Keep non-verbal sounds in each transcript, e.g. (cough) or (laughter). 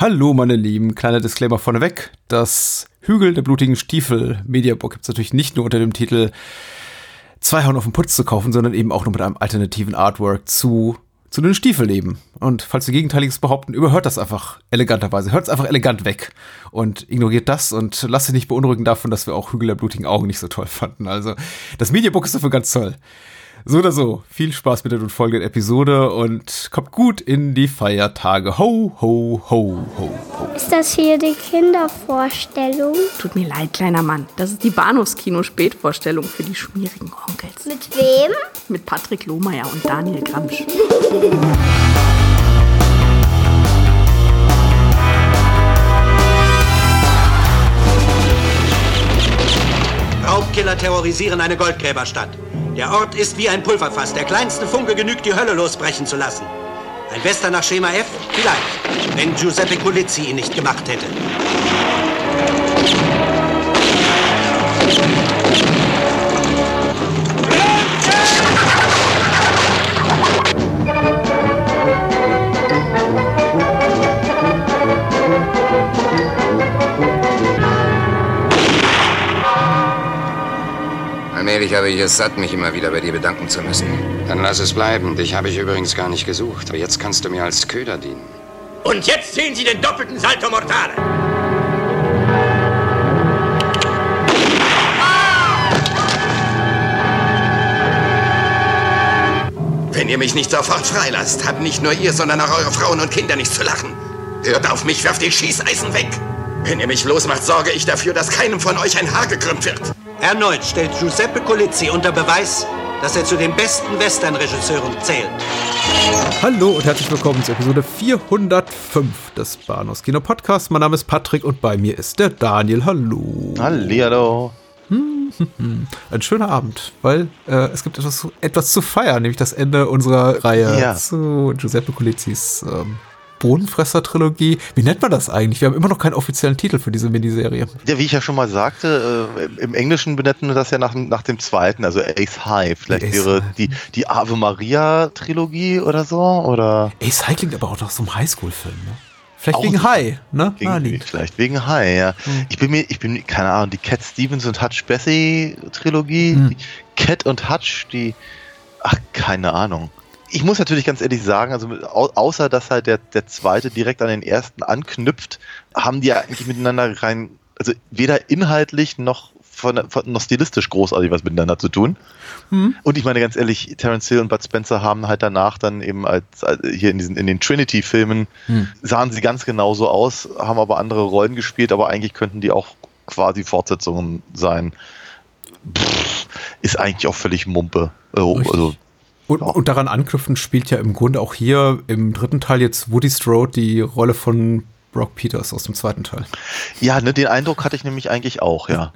Hallo, meine Lieben. Kleiner Disclaimer vorneweg. Das Hügel der blutigen Stiefel Mediabook gibt es natürlich nicht nur unter dem Titel Zwei Hauen auf den Putz zu kaufen, sondern eben auch nur mit einem alternativen Artwork zu, zu den Stiefelleben. Und falls ihr Gegenteiliges behaupten, überhört das einfach eleganterweise. Hört es einfach elegant weg und ignoriert das und lasst sich nicht beunruhigen davon, dass wir auch Hügel der blutigen Augen nicht so toll fanden. Also, das Mediabook ist dafür ganz toll. So oder so, viel Spaß mit der nun folgenden Episode und kommt gut in die Feiertage. Ho, ho, ho, ho, ho. Ist das hier die Kindervorstellung? Tut mir leid, kleiner Mann. Das ist die Bahnhofskino-Spätvorstellung für die schmierigen Onkels. Mit wem? Mit Patrick Lohmeier und Daniel Gramsch. Raubkiller terrorisieren eine Goldgräberstadt. Der Ort ist wie ein Pulverfass. Der kleinste Funke genügt, die Hölle losbrechen zu lassen. Ein Western nach Schema F? Vielleicht. Wenn Giuseppe Culizzi ihn nicht gemacht hätte. Allmählich habe ich es satt, mich immer wieder bei dir bedanken zu müssen. Dann lass es bleiben. Dich habe ich übrigens gar nicht gesucht. Aber jetzt kannst du mir als Köder dienen. Und jetzt sehen Sie den doppelten Salto Mortale. Wenn ihr mich nicht sofort freilasst, habt nicht nur ihr, sondern auch eure Frauen und Kinder nichts zu lachen. Hört auf mich, werft die Schießeisen weg. Wenn ihr mich losmacht, sorge ich dafür, dass keinem von euch ein Haar gekrümmt wird. Erneut stellt Giuseppe Colizzi unter Beweis, dass er zu den besten Western-Regisseuren zählt. Hallo und herzlich willkommen zur Episode 405 des Bahnhofs Kino Podcasts. Mein Name ist Patrick und bei mir ist der Daniel. Hallo. Hallihallo. Ein schöner Abend, weil äh, es gibt etwas, zu- etwas zu feiern, nämlich das Ende unserer Reihe Ja. zu Giuseppe Colizzis ähm, Bodenfresser-Trilogie. Wie nennt man das eigentlich? Wir haben immer noch keinen offiziellen Titel für diese Miniserie. Ja, wie ich ja schon mal sagte, äh, im Englischen benennen wir das ja nach, dem- nach dem zweiten, also Ace High. Vielleicht Ace wäre High. die, die Ave Maria Trilogie oder so, oder Ace High klingt aber auch nach so einem Highschool-Film, ne? Vielleicht Auch wegen. High, ne? wegen, Naheliegend. vielleicht wegen High, ja. Ich bin mir, ich bin, keine Ahnung, die Cat Stevens und Hutch Bessie Trilogie, Hm. die Cat und Hutch, die, ach, keine Ahnung. Ich muss natürlich ganz ehrlich sagen, also außer dass halt der, der zweite direkt an den ersten anknüpft, haben die ja eigentlich miteinander rein, also weder inhaltlich noch von, von, noch stilistisch großartig was miteinander zu tun. Und ich meine ganz ehrlich, Terence Hill und Bud Spencer haben halt danach dann eben als, als hier in diesen in den Trinity-Filmen Hm. sahen sie ganz genauso aus, haben aber andere Rollen gespielt, aber eigentlich könnten die auch quasi Fortsetzungen sein. Pff, ist eigentlich auch völlig Mumpe. Also, Und, und daran anknüpfend spielt ja im Grunde auch hier im dritten Teil jetzt Woody Strode die Rolle von Brock Peters aus dem zweiten Teil. ja, ne, den Eindruck hatte ich nämlich eigentlich auch, ja.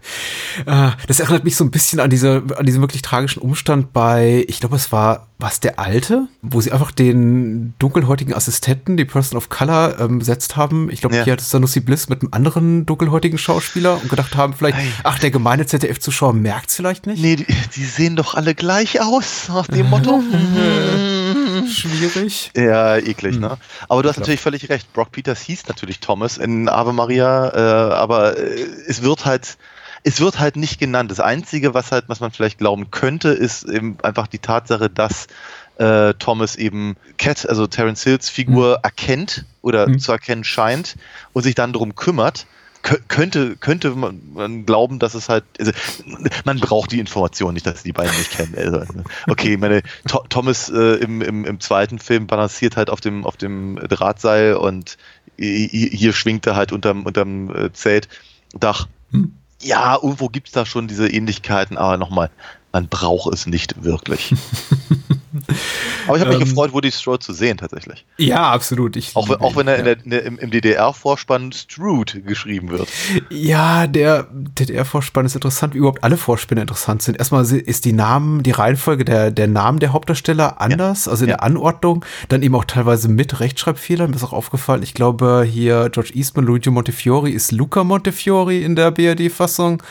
Äh, das erinnert mich so ein bisschen an diese, an diesen wirklich tragischen Umstand bei, ich glaube, es war, was der alte, wo sie einfach den dunkelhäutigen Assistenten, die Person of Color, ähm, besetzt haben. Ich glaube, Ja. hier hat Sanusi Bliss mit einem anderen dunkelhäutigen Schauspieler und gedacht haben, vielleicht, Ei. ach, der gemeine ZDF-Zuschauer merkt es vielleicht nicht. Nee, die, die sehen doch alle gleich aus, nach dem Motto. (laughs) Schwierig. Ja, eklig, Hm. ne? Aber du hast natürlich völlig recht. Brock Peters hieß natürlich Thomas in Ave Maria, äh, aber äh, es wird halt, es wird halt nicht genannt. Das Einzige, was halt, was man vielleicht glauben könnte, ist eben einfach die Tatsache, dass äh, Thomas eben Cat, also Terence Hills Figur, erkennt oder Hm. zu erkennen scheint und sich dann darum kümmert. Kö- Könnte, könnte man, glauben, dass es halt, also, man braucht die Information nicht, dass die beiden nicht kennen. Also, okay, meine, Tho- Thomas äh, im, im, im zweiten Film balanciert halt auf dem, auf dem Drahtseil und hi- hi- hier schwingt er halt unterm, unterm äh, Zeltdach. Hm. Ja, irgendwo gibt es da schon diese Ähnlichkeiten, aber nochmal, man braucht es nicht wirklich. (laughs) aber ich habe mich Ähm. gefreut, Woody Strode zu sehen, tatsächlich. Ja, absolut. Ich Auch, auch wenn er in ihn, der, in der, im, DDR-Vorspann Strude geschrieben wird. Ja, der DDR-Vorspann ist interessant, wie überhaupt alle Vorspänne interessant sind. Erstmal ist die Namen, die Reihenfolge der, der Namen der Hauptdarsteller anders, also in Ja. der Anordnung, dann eben auch teilweise mit Rechtschreibfehlern, mir ist auch aufgefallen. Ich glaube, hier George Eastman, Luigi Montefiore ist Luca Montefiore in der BRD-Fassung.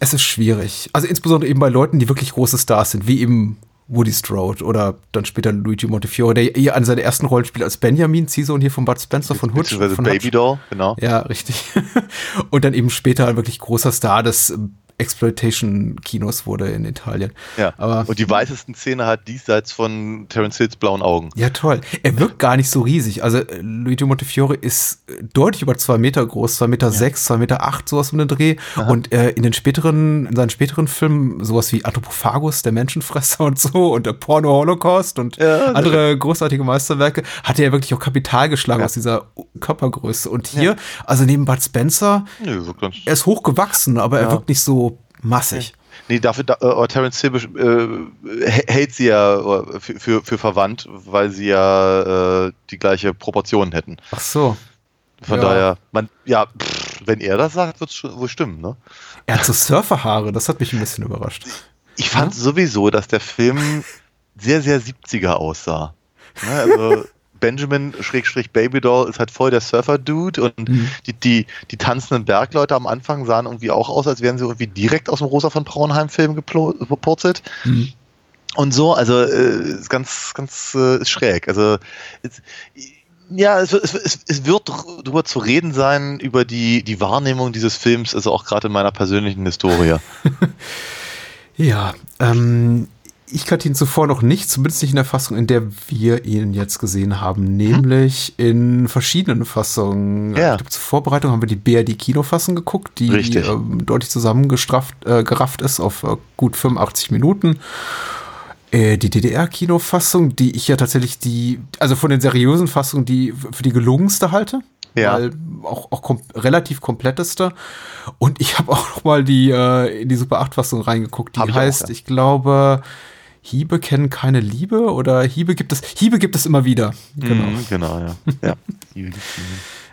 Es ist schwierig. Also insbesondere eben bei Leuten, die wirklich große Stars sind, wie eben Woody Strode oder dann später Luigi Montefiore, der hier an seine ersten Rollen spielt als Benjamin Ziehsohn hier von Bud Spencer von Hutch. Von Baby Hutch. Doll, genau. Ja, richtig. (laughs) und dann eben später ein wirklich großer Star des Exploitation-Kinos wurde in Italien. Ja. Aber, und die weißesten Szene hat diesseits von Terence Hills blauen Augen. Ja, toll. Er wirkt gar nicht so riesig. Also äh, Luigi Montefiore ist deutlich über zwei Meter groß, zwei Meter ja. sechs, zwei Meter acht, sowas um den Dreh. Aha. Und äh, in den späteren, in seinen späteren Filmen, sowas wie Anthropophagus, der Menschenfresser (laughs) und so, und der Porno-Holocaust und ja, andere großartige Meisterwerke, hat er ja wirklich auch Kapital geschlagen ja. aus dieser Körpergröße. Und hier, also neben Bud Spencer, nee, er ist hochgewachsen, aber er wirkt nicht so massig. Nee, dafür, da, uh, Terence Hill äh, hält sie ja äh, für, für, für, verwandt, weil sie ja äh, die gleiche Proportionen hätten. Ach so. Von ja. daher, man, ja, pff, wenn er das sagt, wird es wohl stimmen, ne? Er hat so Surferhaare, das hat mich ein bisschen überrascht. Ich fand ja? sowieso, dass der Film sehr, sehr 70er aussah. Ne, also Benjamin Schrägstrich Babydoll ist halt voll der Surfer-Dude und mhm. die, die, die tanzenden Bergleute am Anfang sahen irgendwie auch aus, als wären sie irgendwie direkt aus dem Rosa von Braunheim-Film gepurzelt. Mhm. Und so, also äh, ist ganz, ganz äh, schräg. Also ist, ja, es, es, es, es wird darüber zu reden sein, über die, die Wahrnehmung dieses Films, also auch gerade in meiner persönlichen Historie. (laughs) ja, ähm, ich kannte ihn zuvor noch nicht, zumindest nicht in der Fassung, in der wir ihn jetzt gesehen haben, nämlich in verschiedenen Fassungen. Ja. Ich glaube, zur Vorbereitung haben wir die BRD-Kinofassung geguckt, die äh, deutlich zusammengestrafft äh, gerafft ist auf äh, gut 85 Minuten. Äh, die DDR-Kinofassung, die ich ja tatsächlich die, also von den seriösen Fassungen, die für die gelungenste halte. Ja. Weil auch, auch kom relativ kompletteste. Und ich habe auch noch mal die, äh, in die Super 8-Fassung reingeguckt. Die heißt, auch, ja. ich glaube, Hiebe kennen keine Liebe oder Hiebe gibt es, Hiebe gibt es immer wieder. Genau, mm, genau ja. (laughs) ja.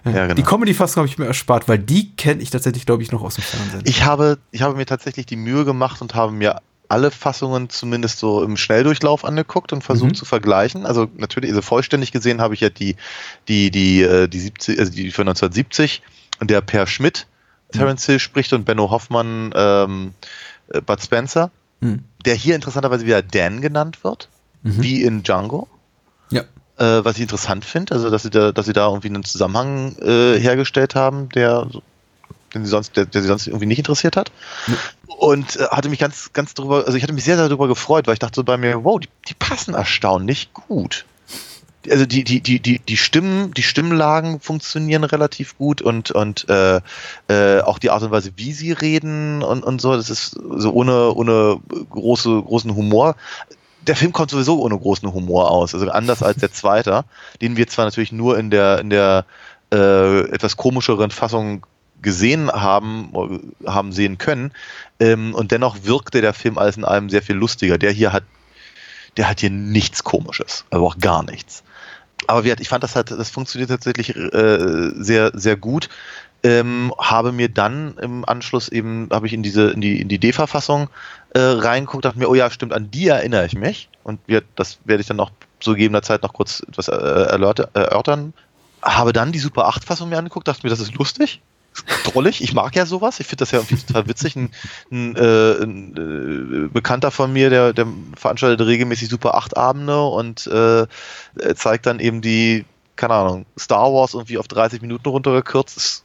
ja genau. Die Comedy-Fassung habe ich mir erspart, weil die kenne ich tatsächlich, glaube ich, noch aus dem Fernsehen. Ich habe, ich habe mir tatsächlich die Mühe gemacht und habe mir alle Fassungen zumindest so im Schnelldurchlauf angeguckt und versucht mhm. zu vergleichen. Also natürlich, also vollständig gesehen habe ich ja die, die, die, äh, die 70, also die von 1970, in der Per Schmidt Terence Hill spricht und Benno Hoffmann ähm, äh, Bud Spencer mhm. der hier interessanterweise wieder Dan genannt wird, mhm. wie in Django. Ja. Äh, was ich interessant finde, also dass sie da, dass sie da irgendwie einen Zusammenhang äh, hergestellt haben, der den sie sonst, der, der sie sonst irgendwie nicht interessiert hat. Ja. Und äh, hatte mich ganz, ganz darüber, also ich hatte mich sehr, sehr darüber gefreut, weil ich dachte so bei mir, wow, die, die passen erstaunlich gut also die, die, die, die, die Stimmen, die Stimmlagen funktionieren relativ gut und, und äh, äh, auch die Art und Weise, wie sie reden und, und so, das ist so ohne, ohne große, großen Humor. Der Film kommt sowieso ohne großen Humor aus, also anders als der zweite, (laughs) den wir zwar natürlich nur in der, in der äh, etwas komischeren Fassung gesehen haben, haben sehen können. Ähm, und dennoch wirkte der Film alles in allem sehr viel lustiger. Der hier hat, der hat hier nichts Komisches, also auch gar nichts aber wie, ich fand das halt, das funktioniert tatsächlich äh, sehr, sehr gut. Ähm, habe mir dann im Anschluss eben, habe ich in diese, in die, in die D-Verfassung äh, reingeguckt, dachte mir, oh ja, stimmt, an die erinnere ich mich. Und wir, das werde ich dann noch zu gegebener Zeit noch kurz etwas äh, erörtern. Habe dann die Super 8-Fassung mir angeguckt, dachte mir, das ist lustig drollig. Ich mag ja sowas. Ich finde das ja irgendwie total witzig. Ein, ein, äh, ein äh, Bekannter von mir, der, der veranstaltet regelmäßig Super 8 Abende und äh, zeigt dann eben die, keine Ahnung, Star Wars irgendwie auf 30 Minuten runtergekürzt. Das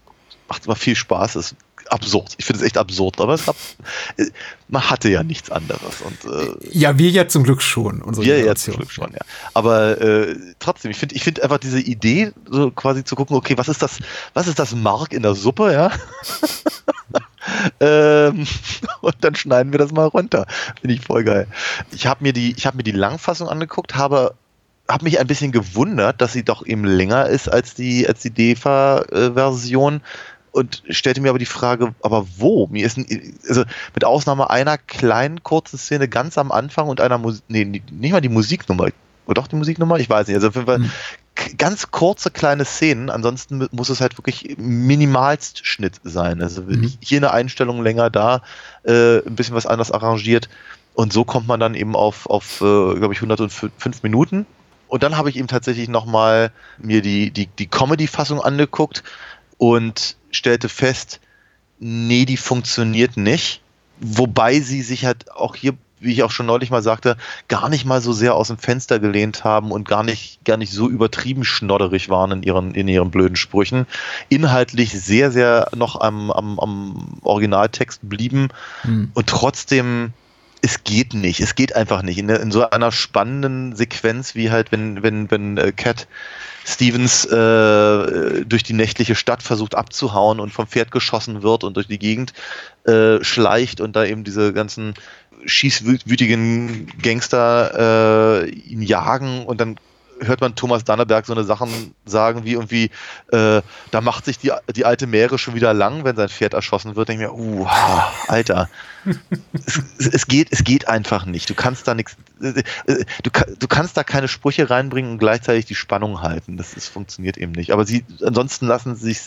macht immer viel Spaß. Das absurd. Ich finde es echt absurd, aber es gab, äh, man hatte ja nichts anderes. Und, äh, ja, wir ja zum Glück schon. Unsere wir ja zum Glück schon, ja. Aber äh, trotzdem, ich finde ich find einfach diese Idee, so quasi zu gucken, okay, was ist das, was ist das Mark in der Suppe, ja? (laughs) ähm, und dann schneiden wir das mal runter. Finde ich voll geil. Ich habe mir die, ich habe mir die Langfassung angeguckt, habe habe mich ein bisschen gewundert, dass sie doch eben länger ist als die als die DEFA-Version und stellte mir aber die Frage, aber wo? Mir ist ein, also mit Ausnahme einer kleinen kurzen Szene ganz am Anfang und einer Musik, nee, nicht mal die Musiknummer, oder doch die Musiknummer? Ich weiß nicht. Also auf jeden Fall mhm. ganz kurze kleine Szenen, ansonsten muss es halt wirklich minimalst Schnitt sein. Also mhm. hier eine Einstellung länger, da äh, ein bisschen was anders arrangiert. Und so kommt man dann eben auf, auf äh, glaube ich, 105 Minuten. Und dann habe ich eben tatsächlich nochmal mir die, die, die Comedy-Fassung angeguckt und stellte fest, nee, die funktioniert nicht. Wobei sie sich halt auch hier wie ich auch schon neulich mal sagte, gar nicht mal so sehr aus dem Fenster gelehnt haben und gar nicht, gar nicht so übertrieben schnodderig waren in ihren, in ihren blöden Sprüchen. Inhaltlich sehr, sehr noch am, am, am Originaltext blieben hm. und trotzdem es geht nicht, es geht einfach nicht. In, in, so einer spannenden Sequenz wie halt, wenn, wenn, wenn äh, Cat Stevens äh, durch die nächtliche Stadt versucht abzuhauen und vom Pferd geschossen wird und durch die Gegend äh, schleicht und da eben diese ganzen schießwütigen Gangster äh, ihn jagen und dann hört man Thomas Danneberg so eine Sachen sagen wie irgendwie, äh, da macht sich die, die alte Meere schon wieder lang, wenn sein Pferd erschossen wird. Denke ich mir, uh, Alter, es, es, geht, es geht einfach nicht. Du kannst da nichts, du, du kannst da keine Sprüche reinbringen und gleichzeitig die Spannung halten. Das, das funktioniert eben nicht. Aber sie, ansonsten lassen sie sich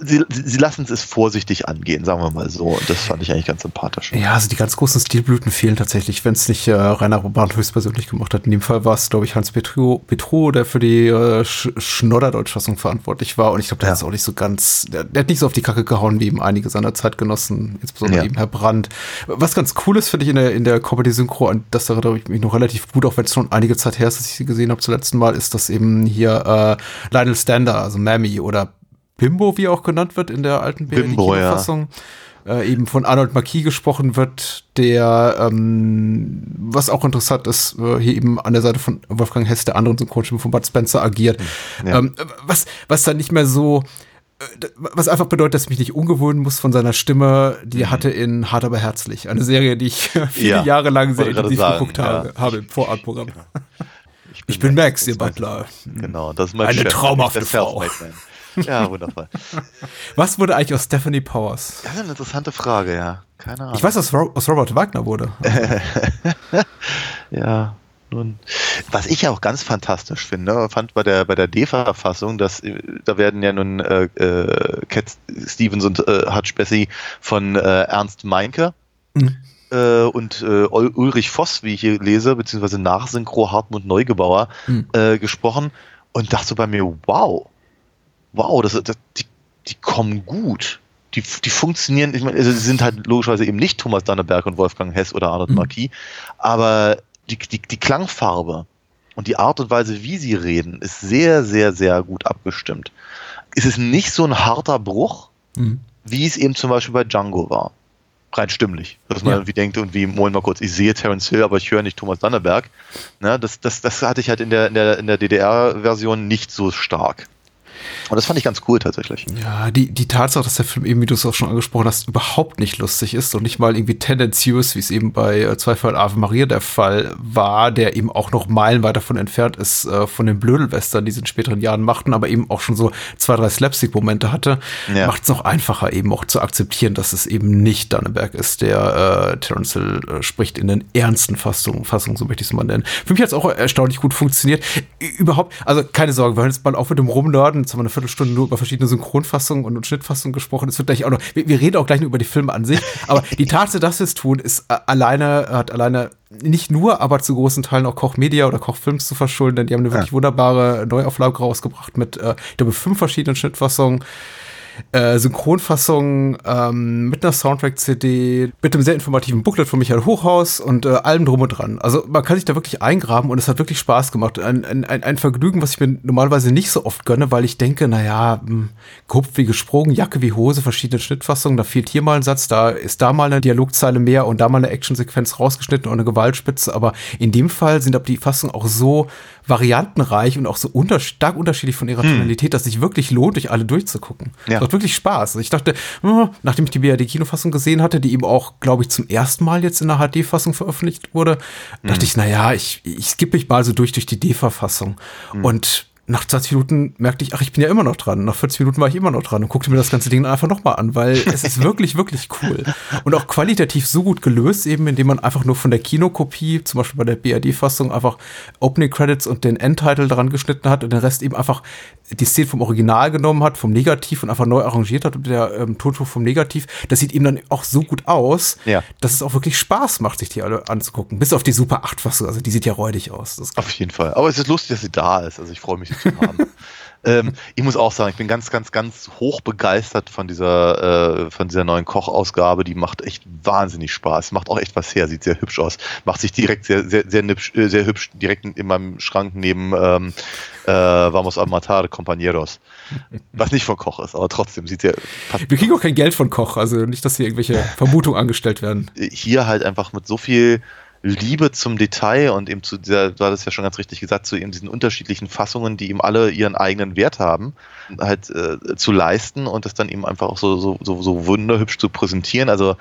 sie, sie lassen es vorsichtig angehen, sagen wir mal so. Und das fand ich eigentlich ganz sympathisch. Ja, also die ganz großen Stilblüten fehlen tatsächlich, wenn es nicht äh, Rainer Brand höchstpersönlich gemacht hat. In dem Fall war es, glaube ich, Hans Petro, Petro der für die äh, Sch Schnodderdeutschfassung verantwortlich war. Und ich glaube, der ja. ist auch nicht so ganz, der, der, hat nicht so auf die Kacke gehauen wie eben einige seiner Zeitgenossen, insbesondere ja. eben Herr Brandt. Was ganz cool ist, finde ich, in der, in der Comedy-Synchro, und das erinnere ich mich noch relativ gut, auch wenn es schon einige Zeit her ist, dass ich sie gesehen habe zum letzten Mal, ist, dass eben hier äh, Lionel Stander, also Mammy oder Bimbo, wie auch genannt wird in der alten BRD-Kinofassung, ja. äh, eben von Arnold Marquis gesprochen wird, der, ähm, was auch interessant ist, äh, hier eben an der Seite von Wolfgang Hess, der anderen Synchronstimme von Bud Spencer agiert. Ja. Ähm, was, was dann nicht mehr so äh, was einfach bedeutet, dass ich mich nicht ungewöhnen muss von seiner Stimme, die er mhm. hatte in Hart aber herzlich. Eine Serie, die ich (laughs) viele ja, Jahre lang sehr intensiv geguckt habe, ja. habe im Vorabprogramm. Ich bin, ich bin Max, Max, ihr Butler. Genau, das ist mein Eine Chef, traumhafte Frau. (laughs) Ja, wundervoll. Was wurde eigentlich aus Stephanie Powers? Ja, eine interessante Frage, ja. Keine Ahnung. Ich weiß, was aus Robert Wagner wurde. (laughs) ja, nun. Was ich ja auch ganz fantastisch finde, fand bei der bei der DEFA-Fassung, dass da werden ja nun äh, äh, Cat Stevens und äh, Hutch Bessie von äh, Ernst Meinke mhm. äh, und äh, Ulrich Voss, wie ich hier lese, beziehungsweise Nachsynchro Hartmut Neugebauer mhm. äh, gesprochen und dachte so bei mir, wow, wow, das, das, die, die kommen gut. Die, die funktionieren, ich meine, also sie sind halt logischerweise eben nicht Thomas Danneberg und Wolfgang Hess oder Arnold mhm. Marquis, aber die, die, die Klangfarbe und die Art und Weise, wie sie reden, ist sehr, sehr, sehr gut abgestimmt. Es ist nicht so ein harter Bruch, mhm. wie es eben zum Beispiel bei Django war. Rein stimmlich. Dass man ja. irgendwie denkt, und wie, mal kurz, ich sehe Terence Hill, aber ich höre nicht Thomas Danneberg. Ne, das, das, das hatte ich halt in der, in der, in der DDR-Version nicht so stark. Und das fand ich ganz cool tatsächlich. Ja, die, die Tatsache, dass der Film eben, wie du es auch schon angesprochen hast, überhaupt nicht lustig ist und nicht mal irgendwie tendenziös, wie es eben bei äh, Zweifel Ave Maria der Fall war, der eben auch noch meilenweit davon entfernt ist, äh, von den Blödelwestern, die sie in späteren Jahren machten, aber eben auch schon so zwei, drei Slapstick-Momente hatte, ja. macht es noch einfacher, eben auch zu akzeptieren, dass es eben nicht Danneberg ist, der äh, Terence Hill äh, spricht in den ernsten Fassungen, Fassungen, so möchte ich es mal nennen. Für mich hat es auch erstaunlich gut funktioniert. Überhaupt, also keine Sorge, wir hören jetzt mal auf mit dem Rumnörden, haben wir eine Viertelstunde nur über verschiedene Synchronfassungen und, Schnittfassungen gesprochen. Es wird gleich auch noch, wir, wir, reden auch gleich nur über die Filme an sich, (laughs) aber die Tatsache, dass wir es tun, ist äh, alleine, hat alleine nicht nur, aber zu großen Teilen auch Koch Media oder Koch Films zu verschulden, denn die haben eine wirklich wunderbare Neuauflage rausgebracht mit, äh, ich glaube, fünf verschiedenen Schnittfassungen äh, Synchronfassung ähm, mit einer Soundtrack-CD, mit einem sehr informativen Booklet von Michael Hochhaus und äh, allem drum und dran. Also man kann sich da wirklich eingraben und es hat wirklich Spaß gemacht. Ein, ein, ein Vergnügen, was ich mir normalerweise nicht so oft gönne, weil ich denke, naja, hm, Kopf wie gesprungen, Jacke wie Hose, verschiedene Schnittfassungen, da fehlt hier mal ein Satz, da ist da mal eine Dialogzeile mehr und da mal eine Actionsequenz rausgeschnitten und eine Gewaltspitze. Aber in dem Fall sind aber die Fassungen auch so variantenreich und auch so unter, stark unterschiedlich von ihrer hm. Tonalität, dass sich wirklich lohnt, durch alle durchzugucken. Ja. Macht wirklich Spaß. Ich dachte, hm, nachdem ich die BRD-Kinofassung gesehen hatte, die eben auch, glaube ich, zum ersten Mal jetzt in der HD-Fassung veröffentlicht wurde, hm. dachte ich, naja, ich, ich skippe mich mal so durch durch die D-Fassung. Hm. Und nach 20 Minuten merkte ich, ach, ich bin ja immer noch dran. Nach 40 Minuten war ich immer noch dran und guckte mir das ganze Ding einfach nochmal an, weil (laughs) es ist wirklich, wirklich cool. Und auch qualitativ so gut gelöst, eben, indem man einfach nur von der Kinokopie, zum Beispiel bei der BRD-Fassung, einfach Opening Credits und den Endtitle dran geschnitten hat und den Rest eben einfach die Szene vom Original genommen hat, vom Negativ und einfach neu arrangiert hat und der ähm, Toto vom Negativ. Das sieht eben dann auch so gut aus, ja. dass es auch wirklich Spaß macht, sich die alle anzugucken. Bis auf die Super 8-Fassung, also die sieht ja räudig aus. auf jeden Fall. Aber es ist lustig, dass sie da ist. Also ich freue mich zu haben. (laughs) Ähm, ich muss auch sagen, ich bin ganz, ganz, ganz hoch begeistert von dieser, äh, von dieser neuen Kochausgabe. Die macht echt wahnsinnig Spaß. Macht auch echt was her, sieht sehr hübsch aus. Macht sich direkt sehr, sehr, sehr, hübsch, äh, sehr hübsch direkt in meinem Schrank neben ähm, äh, Vamos a matar compañeros. Was nicht von Koch ist, aber trotzdem sieht sehr. Wir kriegen auch kein Geld von Koch, also nicht, dass hier irgendwelche Vermutungen angestellt werden. Hier halt einfach mit so viel Liebe zum Detail und eben zu dieser, du hattest ja schon ganz richtig gesagt, zu eben diesen unterschiedlichen Fassungen, die eben alle ihren eigenen Wert haben, halt äh, zu leisten und das dann eben einfach auch so, so, so, so wunderhübsch zu präsentieren. Also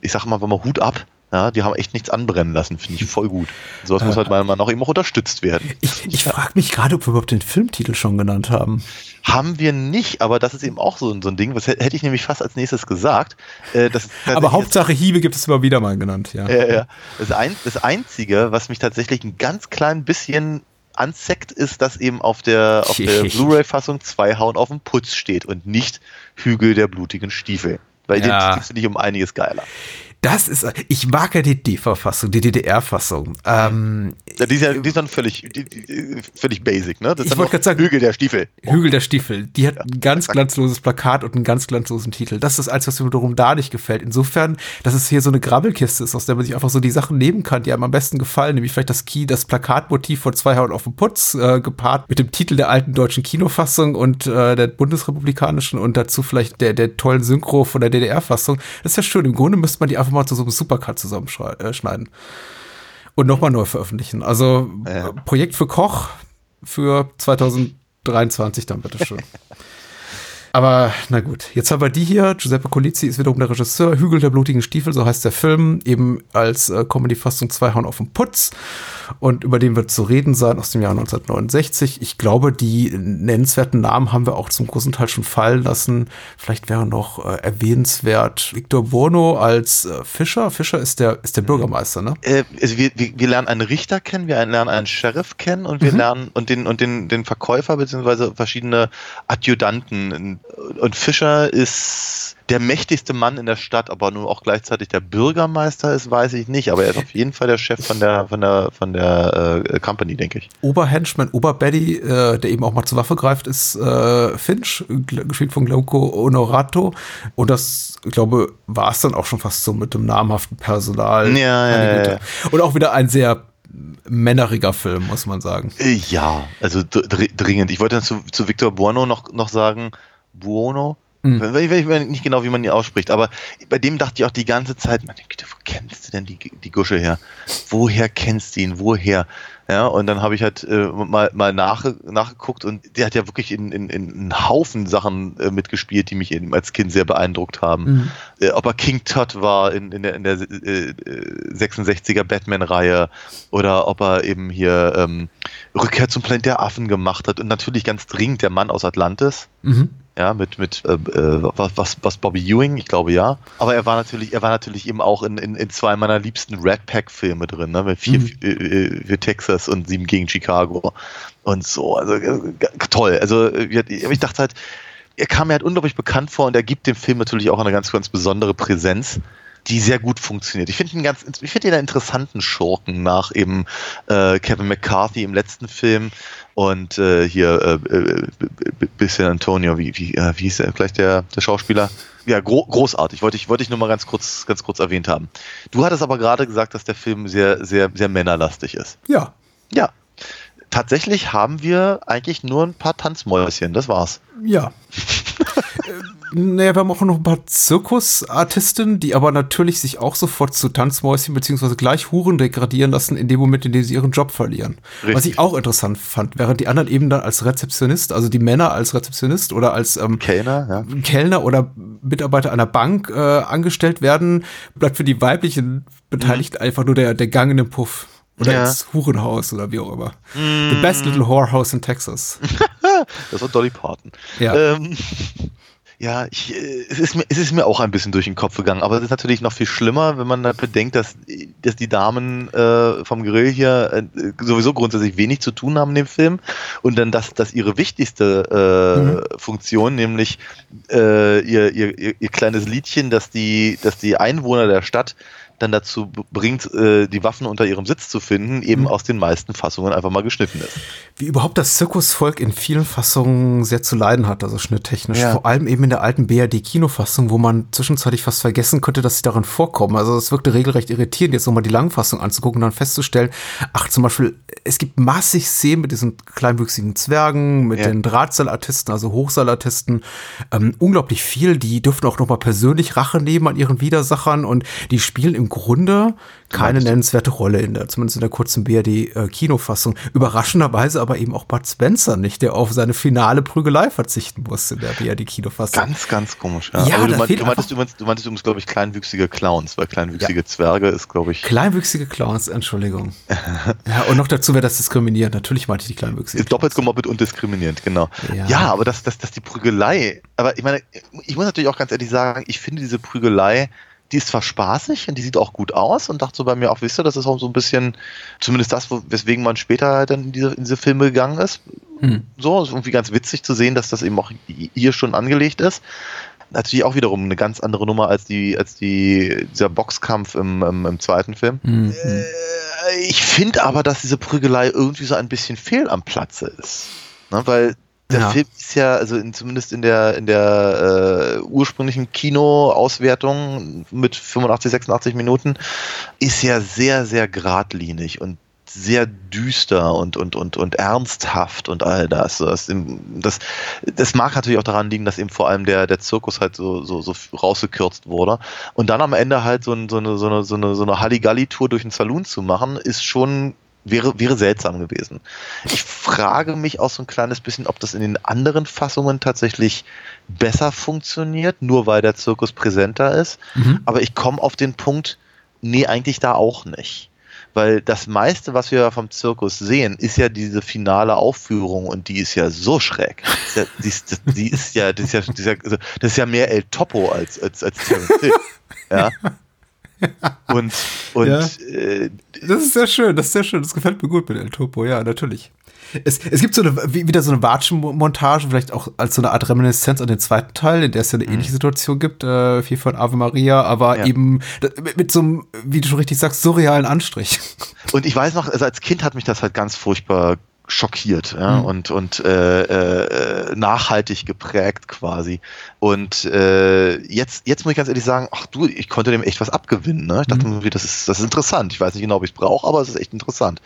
ich sag mal, mal Hut ab. Ja, die haben echt nichts anbrennen lassen, finde ich voll gut. Sowas äh, muss halt mal noch eben auch unterstützt werden. Ich, ich frage mich gerade, ob wir überhaupt den Filmtitel schon genannt haben. Haben wir nicht, aber das ist eben auch so, so ein Ding, was hätte ich nämlich fast als nächstes gesagt. Äh, aber Hauptsache Hiebe gibt es immer wieder mal genannt, ja. ja, ja. Das, ein, das Einzige, was mich tatsächlich ein ganz klein bisschen anzeckt, ist, dass eben auf der, auf der (laughs) Blu-ray-Fassung zwei Hauen auf dem Putz steht und nicht Hügel der blutigen Stiefel. Weil ja. den finde ich um einiges geiler. Das ist, ich mag ja die D-Verfassung, die DDR-Fassung. Ähm, ja, die ist ja die ist dann völlig, die, die, völlig basic, ne? Das ich wollte gerade sagen, Hügel der Stiefel. Hügel der Stiefel. Die hat ja, ein ganz exakt. glanzloses Plakat und einen ganz glanzlosen Titel. Das ist alles, was mir darum da nicht gefällt. Insofern, dass es hier so eine Grabbelkiste ist, aus der man sich einfach so die Sachen nehmen kann, die einem am besten gefallen, nämlich vielleicht das Key, das Plakatmotiv von zwei Hauen auf dem Putz, äh, gepaart mit dem Titel der alten deutschen Kinofassung und äh, der bundesrepublikanischen und dazu vielleicht der, der tollen Synchro von der DDR-Fassung. Das ist ja schön. Im Grunde müsste man die einfach mal zu so einem Supercut zusammenschneiden. Äh, und nochmal neu veröffentlichen. Also ja. Projekt für Koch für 2023 dann bitteschön. (laughs) Aber na gut, jetzt haben wir die hier. Giuseppe Colizzi ist wiederum der Regisseur. Hügel der blutigen Stiefel, so heißt der Film, eben als äh, Comedy-Fassung zwei Hauen auf dem Putz. Und über den wird zu reden sein aus dem Jahr 1969. Ich glaube, die nennenswerten Namen haben wir auch zum großen Teil schon fallen lassen. Vielleicht wäre noch äh, erwähnenswert Victor Bono als äh, Fischer. Fischer ist der, ist der Bürgermeister, ne? Äh, also wir, wir, wir, lernen einen Richter kennen, wir lernen einen Sheriff kennen und wir mhm. lernen und den, und den, den Verkäufer beziehungsweise verschiedene Adjutanten und Fischer ist der mächtigste Mann in der Stadt, aber nun auch gleichzeitig der Bürgermeister ist, weiß ich nicht. Aber er ist (laughs) auf jeden Fall der Chef von der von der von der äh, Company, denke ich. Oberhenchman, Oberbaddy, äh, der eben auch mal zur Waffe greift, ist äh, Finch, gespielt von Glauco Honorato. Und das, ich glaube, war es dann auch schon fast so mit dem namhaften Personal. Ja, ja, ja, Und auch wieder ein sehr männeriger Film, muss man sagen. Äh, ja, also dringend. Ich wollte dann zu, zu Victor Buono noch, noch sagen, Buono. Mhm. Ich weiß nicht genau, wie man die ausspricht, aber bei dem dachte ich auch die ganze Zeit, meine Güte, wo kennst du denn die, die Gusche her? Woher kennst du ihn? Woher? Ja, und dann habe ich halt äh, mal, mal nach, nachgeguckt und der hat ja wirklich in, in, in einen Haufen Sachen äh, mitgespielt, die mich eben als Kind sehr beeindruckt haben. Mhm. Äh, ob er King Tut war in, in der, in der äh, 66er Batman-Reihe oder ob er eben hier ähm, Rückkehr zum Planet der Affen gemacht hat und natürlich ganz dringend der Mann aus Atlantis. Mhm ja, mit, mit äh, äh was, was Bobby Ewing, ich glaube ja. Aber er war natürlich, er war natürlich eben auch in, in, in zwei meiner liebsten Red Pack-Filme drin, ne? Mit vier mhm. für, äh, für Texas und sieben gegen Chicago. Und so, also äh, toll. Also ich dachte halt, er kam mir halt unglaublich bekannt vor und er gibt dem Film natürlich auch eine ganz, ganz besondere Präsenz die sehr gut funktioniert. Ich finde ihn ganz, ich finde ihn einen interessanten Schurken nach eben äh, Kevin McCarthy im letzten Film und äh, hier äh, äh bisschen Antonio, wie, wie, äh, wie hieß er gleich der, der Schauspieler? Ja, gro großartig, wollte ich, wollte ich nur mal ganz kurz, ganz kurz erwähnt haben. Du hattest aber gerade gesagt, dass der Film sehr, sehr, sehr männerlastig ist. Ja. Ja. Tatsächlich haben wir eigentlich nur ein paar Tanzmäuschen, das war's. Ja. (laughs) Naja, wir haben auch noch ein paar Zirkusartistinnen, die aber natürlich sich auch sofort zu Tanzmäuschen beziehungsweise gleich Huren degradieren lassen in dem Moment, in dem sie ihren Job verlieren. Richtig. Was ich auch interessant fand, während die anderen eben dann als Rezeptionist, also die Männer als Rezeptionist oder als ähm, Kellner, ja. Kellner oder Mitarbeiter einer Bank äh, angestellt werden, bleibt für die weiblichen Beteiligten mhm. einfach nur der, der Gang in den Puff. Oder ja. ins Hurenhaus oder wie auch immer. Mm. The best little whorehouse in Texas. (laughs) das war Dolly Parton. Ja. Ähm, ja, ich, äh, es, ist mir, es ist mir auch ein bisschen durch den Kopf gegangen, aber es ist natürlich noch viel schlimmer, wenn man da bedenkt, dass, dass die Damen äh, vom Grill hier äh, sowieso grundsätzlich wenig zu tun haben in dem Film und dann, dass, dass ihre wichtigste äh, mhm. Funktion, nämlich äh, ihr, ihr, ihr, ihr kleines Liedchen, dass die, dass die Einwohner der Stadt dann dazu bringt, äh, die Waffen unter ihrem Sitz zu finden, eben aus den meisten Fassungen einfach mal geschnitten ist. Wie überhaupt das Zirkusvolk in vielen Fassungen sehr zu leiden hat, also schnitttechnisch. Ja. Vor allem eben in der alten BRD-Kinofassung, wo man zwischenzeitlich fast vergessen könnte, dass sie darin vorkommen. Also es wirkte regelrecht irritierend, jetzt nochmal die Langfassung anzugucken und dann festzustellen, ach zum Beispiel, es gibt massig Szenen mit diesen kleinwüchsigen Zwergen, mit Ja. den Drahtseilartisten, also Hochseilartisten, ähm, unglaublich viel. Die dürften auch nochmal persönlich Rache nehmen an ihren Widersachern und die spielen im Grunde keine meinst- nennenswerte Rolle in der, zumindest in der kurzen BRD-Kinofassung. (laughs) Überraschenderweise aber eben auch Bud Spencer nicht, der auf seine finale Prügelei verzichten musste in der BRD-Kinofassung. Ganz, ganz komisch. Ja, Ja, aber du, mein, du, meintest einfach- übrigens, du meintest übrigens, glaube ich, kleinwüchsige Clowns, weil kleinwüchsige Zwerge ist, glaube ich, Kleinwüchsige Clowns, Entschuldigung. (laughs) ja, und noch dazu wäre das diskriminierend. Natürlich meinte ich die kleinwüchsigen. ist doppelt gemoppelt und diskriminierend, genau. Ja. Ja, aber das, das, das die Prügelei, aber ich meine, ich muss natürlich auch ganz ehrlich sagen, ich finde diese Prügelei, die ist zwar spaßig und die sieht auch gut aus und dachte so bei mir auch, wisst ihr, das ist auch so ein bisschen, zumindest das, weswegen man später halt dann in diese, in diese Filme gegangen ist. Hm. So, ist irgendwie ganz witzig zu sehen, dass das eben auch hier schon angelegt ist. Natürlich auch wiederum eine ganz andere Nummer als die, als die, dieser Boxkampf im, im, im zweiten Film. Hm, hm. Äh, Ich finde aber, dass diese Prügelei irgendwie so ein bisschen fehl am Platze ist. Ne, weil der Ja. Film ist ja, also in, zumindest in der, in der äh, ursprünglichen Kinoauswertung mit 85, 86 Minuten, ist ja sehr, sehr geradlinig und sehr düster und, und, und, und ernsthaft und all das. Das, das. das mag natürlich auch daran liegen, dass eben vor allem der, der Zirkus halt so, so, so rausgekürzt wurde. Und dann am Ende halt so, ein, so eine, so eine, so eine, so eine Halligalli-Tour durch den Saloon zu machen, ist schon wäre, wäre seltsam gewesen. Ich frage mich auch so ein kleines bisschen, ob das in den anderen Fassungen tatsächlich besser funktioniert, nur weil der Zirkus präsenter ist. Mhm. Aber ich komme auf den Punkt, nee, eigentlich da auch nicht. Weil das meiste, was wir vom Zirkus sehen, ist ja diese finale Aufführung und die ist ja so schräg. Die ist ja, die ist, die ist ja, das ist ja, das ist ja, also, mehr El Topo als, als, als Terence Hill. (laughs) Ja. (laughs) Und, und Ja. äh, Das ist sehr schön, das ist sehr schön. Das gefällt mir gut mit El Topo, ja, natürlich. Es, es gibt so eine, wie- wieder so eine Watschen-Montage, vielleicht auch als so eine Art Reminiszenz an den zweiten Teil, in der es ja eine ähnliche Situation gibt, äh, viel von Ave Maria, aber Ja. eben mit, mit so einem, wie du schon richtig sagst, surrealen Anstrich. Und ich weiß noch, also als Kind hat mich das halt ganz furchtbar schockiert ja, Mhm. und, und äh, äh, nachhaltig geprägt quasi. Und äh, jetzt, jetzt muss ich ganz ehrlich sagen, ach du, ich konnte dem echt was abgewinnen. Ne? Ich dachte Mhm. irgendwie, das ist, das ist interessant. Ich weiß nicht genau, ob ich es brauche, aber es ist echt interessant.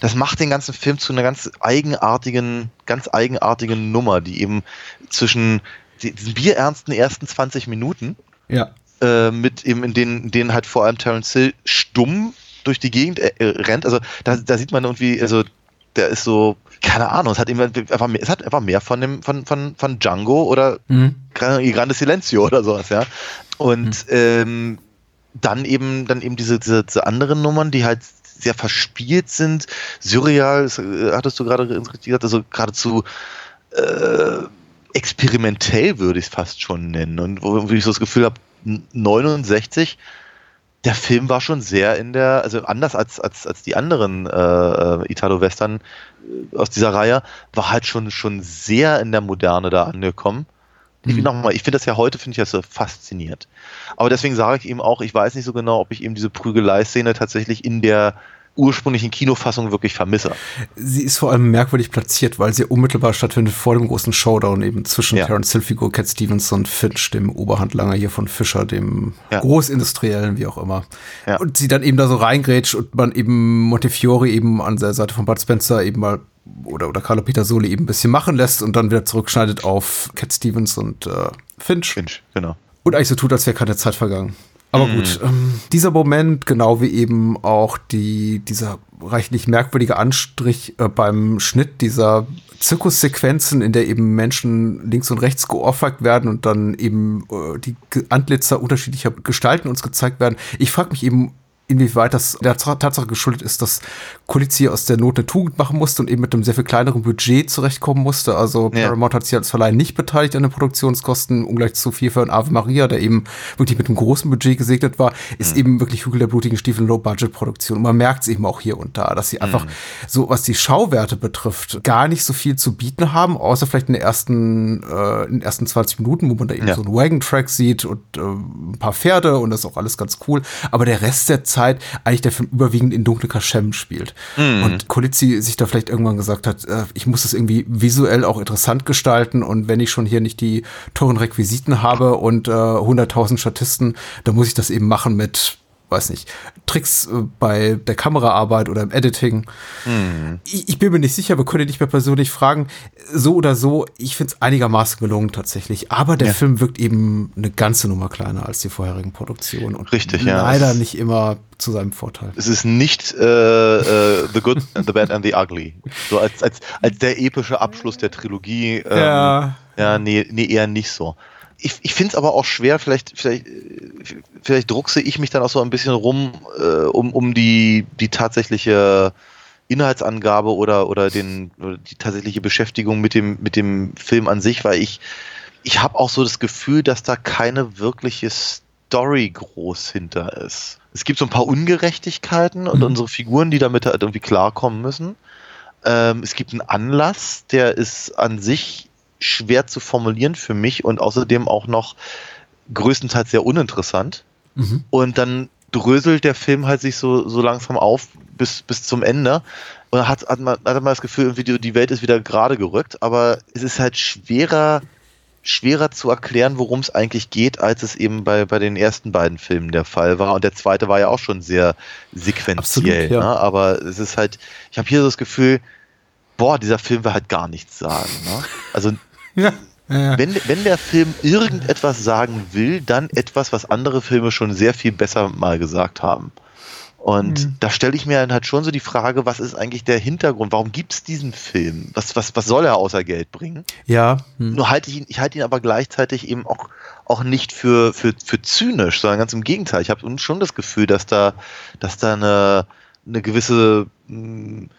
Das macht den ganzen Film zu einer ganz eigenartigen, ganz eigenartigen Nummer, die eben zwischen die- diesen bierernsten ersten 20 Minuten Ja. äh, mit eben in denen, in denen halt vor allem Terence Hill stumm durch die Gegend äh, rennt. Also da, da sieht man irgendwie, also der ist so, keine Ahnung, es hat eben einfach mehr, es hat einfach mehr von dem, von, von, von Django oder Mhm. Il Grande Silencio oder sowas, ja. Und ähm, dann eben, dann eben diese, diese, diese anderen Nummern, die halt sehr verspielt sind, surreal, das, äh, hattest du gerade gesagt, also geradezu äh, experimentell würde ich es fast schon nennen. Und wo, wo ich so das Gefühl habe, 69, der Film war schon sehr in der, also anders als, als, als die anderen äh, Italo-Western äh, aus dieser Reihe, war halt schon, schon sehr in der Moderne da angekommen. Ich, Mhm. nochmal, ich finde das ja heute, finde ich das so faszinierend. Aber deswegen sage ich eben auch, ich weiß nicht so genau, ob ich eben diese Prügelei-Szene tatsächlich in der ursprünglichen Kinofassung wirklich vermisse. Sie ist vor allem merkwürdig platziert, weil sie unmittelbar stattfindet vor dem großen Showdown eben zwischen Ja. Terence Hill-Figur Cat Stevens und Finch, dem Oberhandlanger hier von Fischer, dem Ja. Großindustriellen, wie auch immer. Ja. Und sie dann eben da so reingrätscht und man eben Montefiore eben an der Seite von Bud Spencer eben mal oder, oder Carlo Petersoli eben ein bisschen machen lässt und dann wieder zurückschneidet auf Cat Stevens und äh, Finch. Finch, genau. Und eigentlich so tut, als wäre keine Zeit vergangen. Aber gut, ähm, dieser Moment, genau wie eben auch die, dieser reichlich merkwürdige Anstrich äh, beim Schnitt dieser Zirkussequenzen, in der eben Menschen links und rechts geohrfeigt werden und dann eben äh, die Antlitzer unterschiedlicher Gestalten uns gezeigt werden. Ich frage mich eben inwieweit das der Tatsache geschuldet ist, dass Coetzee aus der Not eine Tugend machen musste und eben mit einem sehr viel kleineren Budget zurechtkommen musste. Also Ja. Paramount hat sich als Verleih nicht beteiligt an den Produktionskosten, ungleich zu viel für Ave Maria, der eben wirklich mit einem großen Budget gesegnet war, ist eben wirklich Hügel der blutigen Stiefel Low-Budget-Produktion. Und man merkt es eben auch hier und da, dass sie einfach so, was die Schauwerte betrifft, gar nicht so viel zu bieten haben, außer vielleicht in, den ersten, äh, in den ersten 20 Minuten, wo man da eben Ja. so einen Wagon-Track sieht und äh, ein paar Pferde und das ist auch alles ganz cool. Aber der Rest der Zeit eigentlich der Film überwiegend in dunkle Kaschem spielt. Und Kolizzi sich da vielleicht irgendwann gesagt hat, äh, ich muss das irgendwie visuell auch interessant gestalten und wenn ich schon hier nicht die teuren Requisiten habe und äh, 100.000 Statisten, dann muss ich das eben machen mit weiß nicht, Tricks äh, bei der Kameraarbeit oder im Editing. Ich, ich bin mir nicht sicher, wir können dich mehr persönlich fragen. So oder so, ich finde es einigermaßen gelungen tatsächlich. Aber der Ja. Film wirkt eben eine ganze Nummer kleiner als die vorherigen Produktionen. Und Richtig, ja. Leider nicht immer zu seinem Vorteil. Es ist nicht äh, äh, The Good, The Bad and the Ugly. So als, als, als der epische Abschluss der Trilogie. Ähm, Ja. Ja, nee, nee, eher nicht so. Ich, ich finde es aber auch schwer, vielleicht, vielleicht, vielleicht druckse ich mich dann auch so ein bisschen rum, äh, um, um die, die tatsächliche Inhaltsangabe oder, oder, den, oder die tatsächliche Beschäftigung mit dem, mit dem Film an sich, weil ich, ich habe auch so das Gefühl, dass da keine wirkliche Story groß hinter ist. Es gibt so ein paar Ungerechtigkeiten und Mhm. unsere Figuren, die damit halt irgendwie klarkommen müssen. Ähm, es gibt einen Anlass, der ist an sich schwer zu formulieren für mich und außerdem auch noch größtenteils sehr uninteressant. Mhm. Und dann dröselt der Film halt sich so, so langsam auf bis, bis zum Ende. Und dann hat, hat, man, hat man das Gefühl, irgendwie die, die Welt ist wieder gerade gerückt, aber es ist halt schwerer, schwerer zu erklären, worum es eigentlich geht, als es eben bei, bei den ersten beiden Filmen der Fall war. Und der zweite war ja auch schon sehr sequenziell. Absolut, ja. ne? Aber es ist halt, ich habe hier so das Gefühl, boah, dieser Film will halt gar nichts sagen. Ne? Also Ja. Ja. wenn, wenn der Film irgendetwas sagen will, dann etwas, was andere Filme schon sehr viel besser mal gesagt haben. Und Mhm. da stelle ich mir dann halt schon so die Frage, was ist eigentlich der Hintergrund? Warum gibt es diesen Film? Was, was, was soll er außer Geld bringen? ja. Hm. Nur halte ich ihn, ich halte ihn aber gleichzeitig eben auch, auch nicht für, für, für zynisch, sondern ganz im Gegenteil. Ich habe schon das Gefühl, dass da, dass da eine, eine gewisse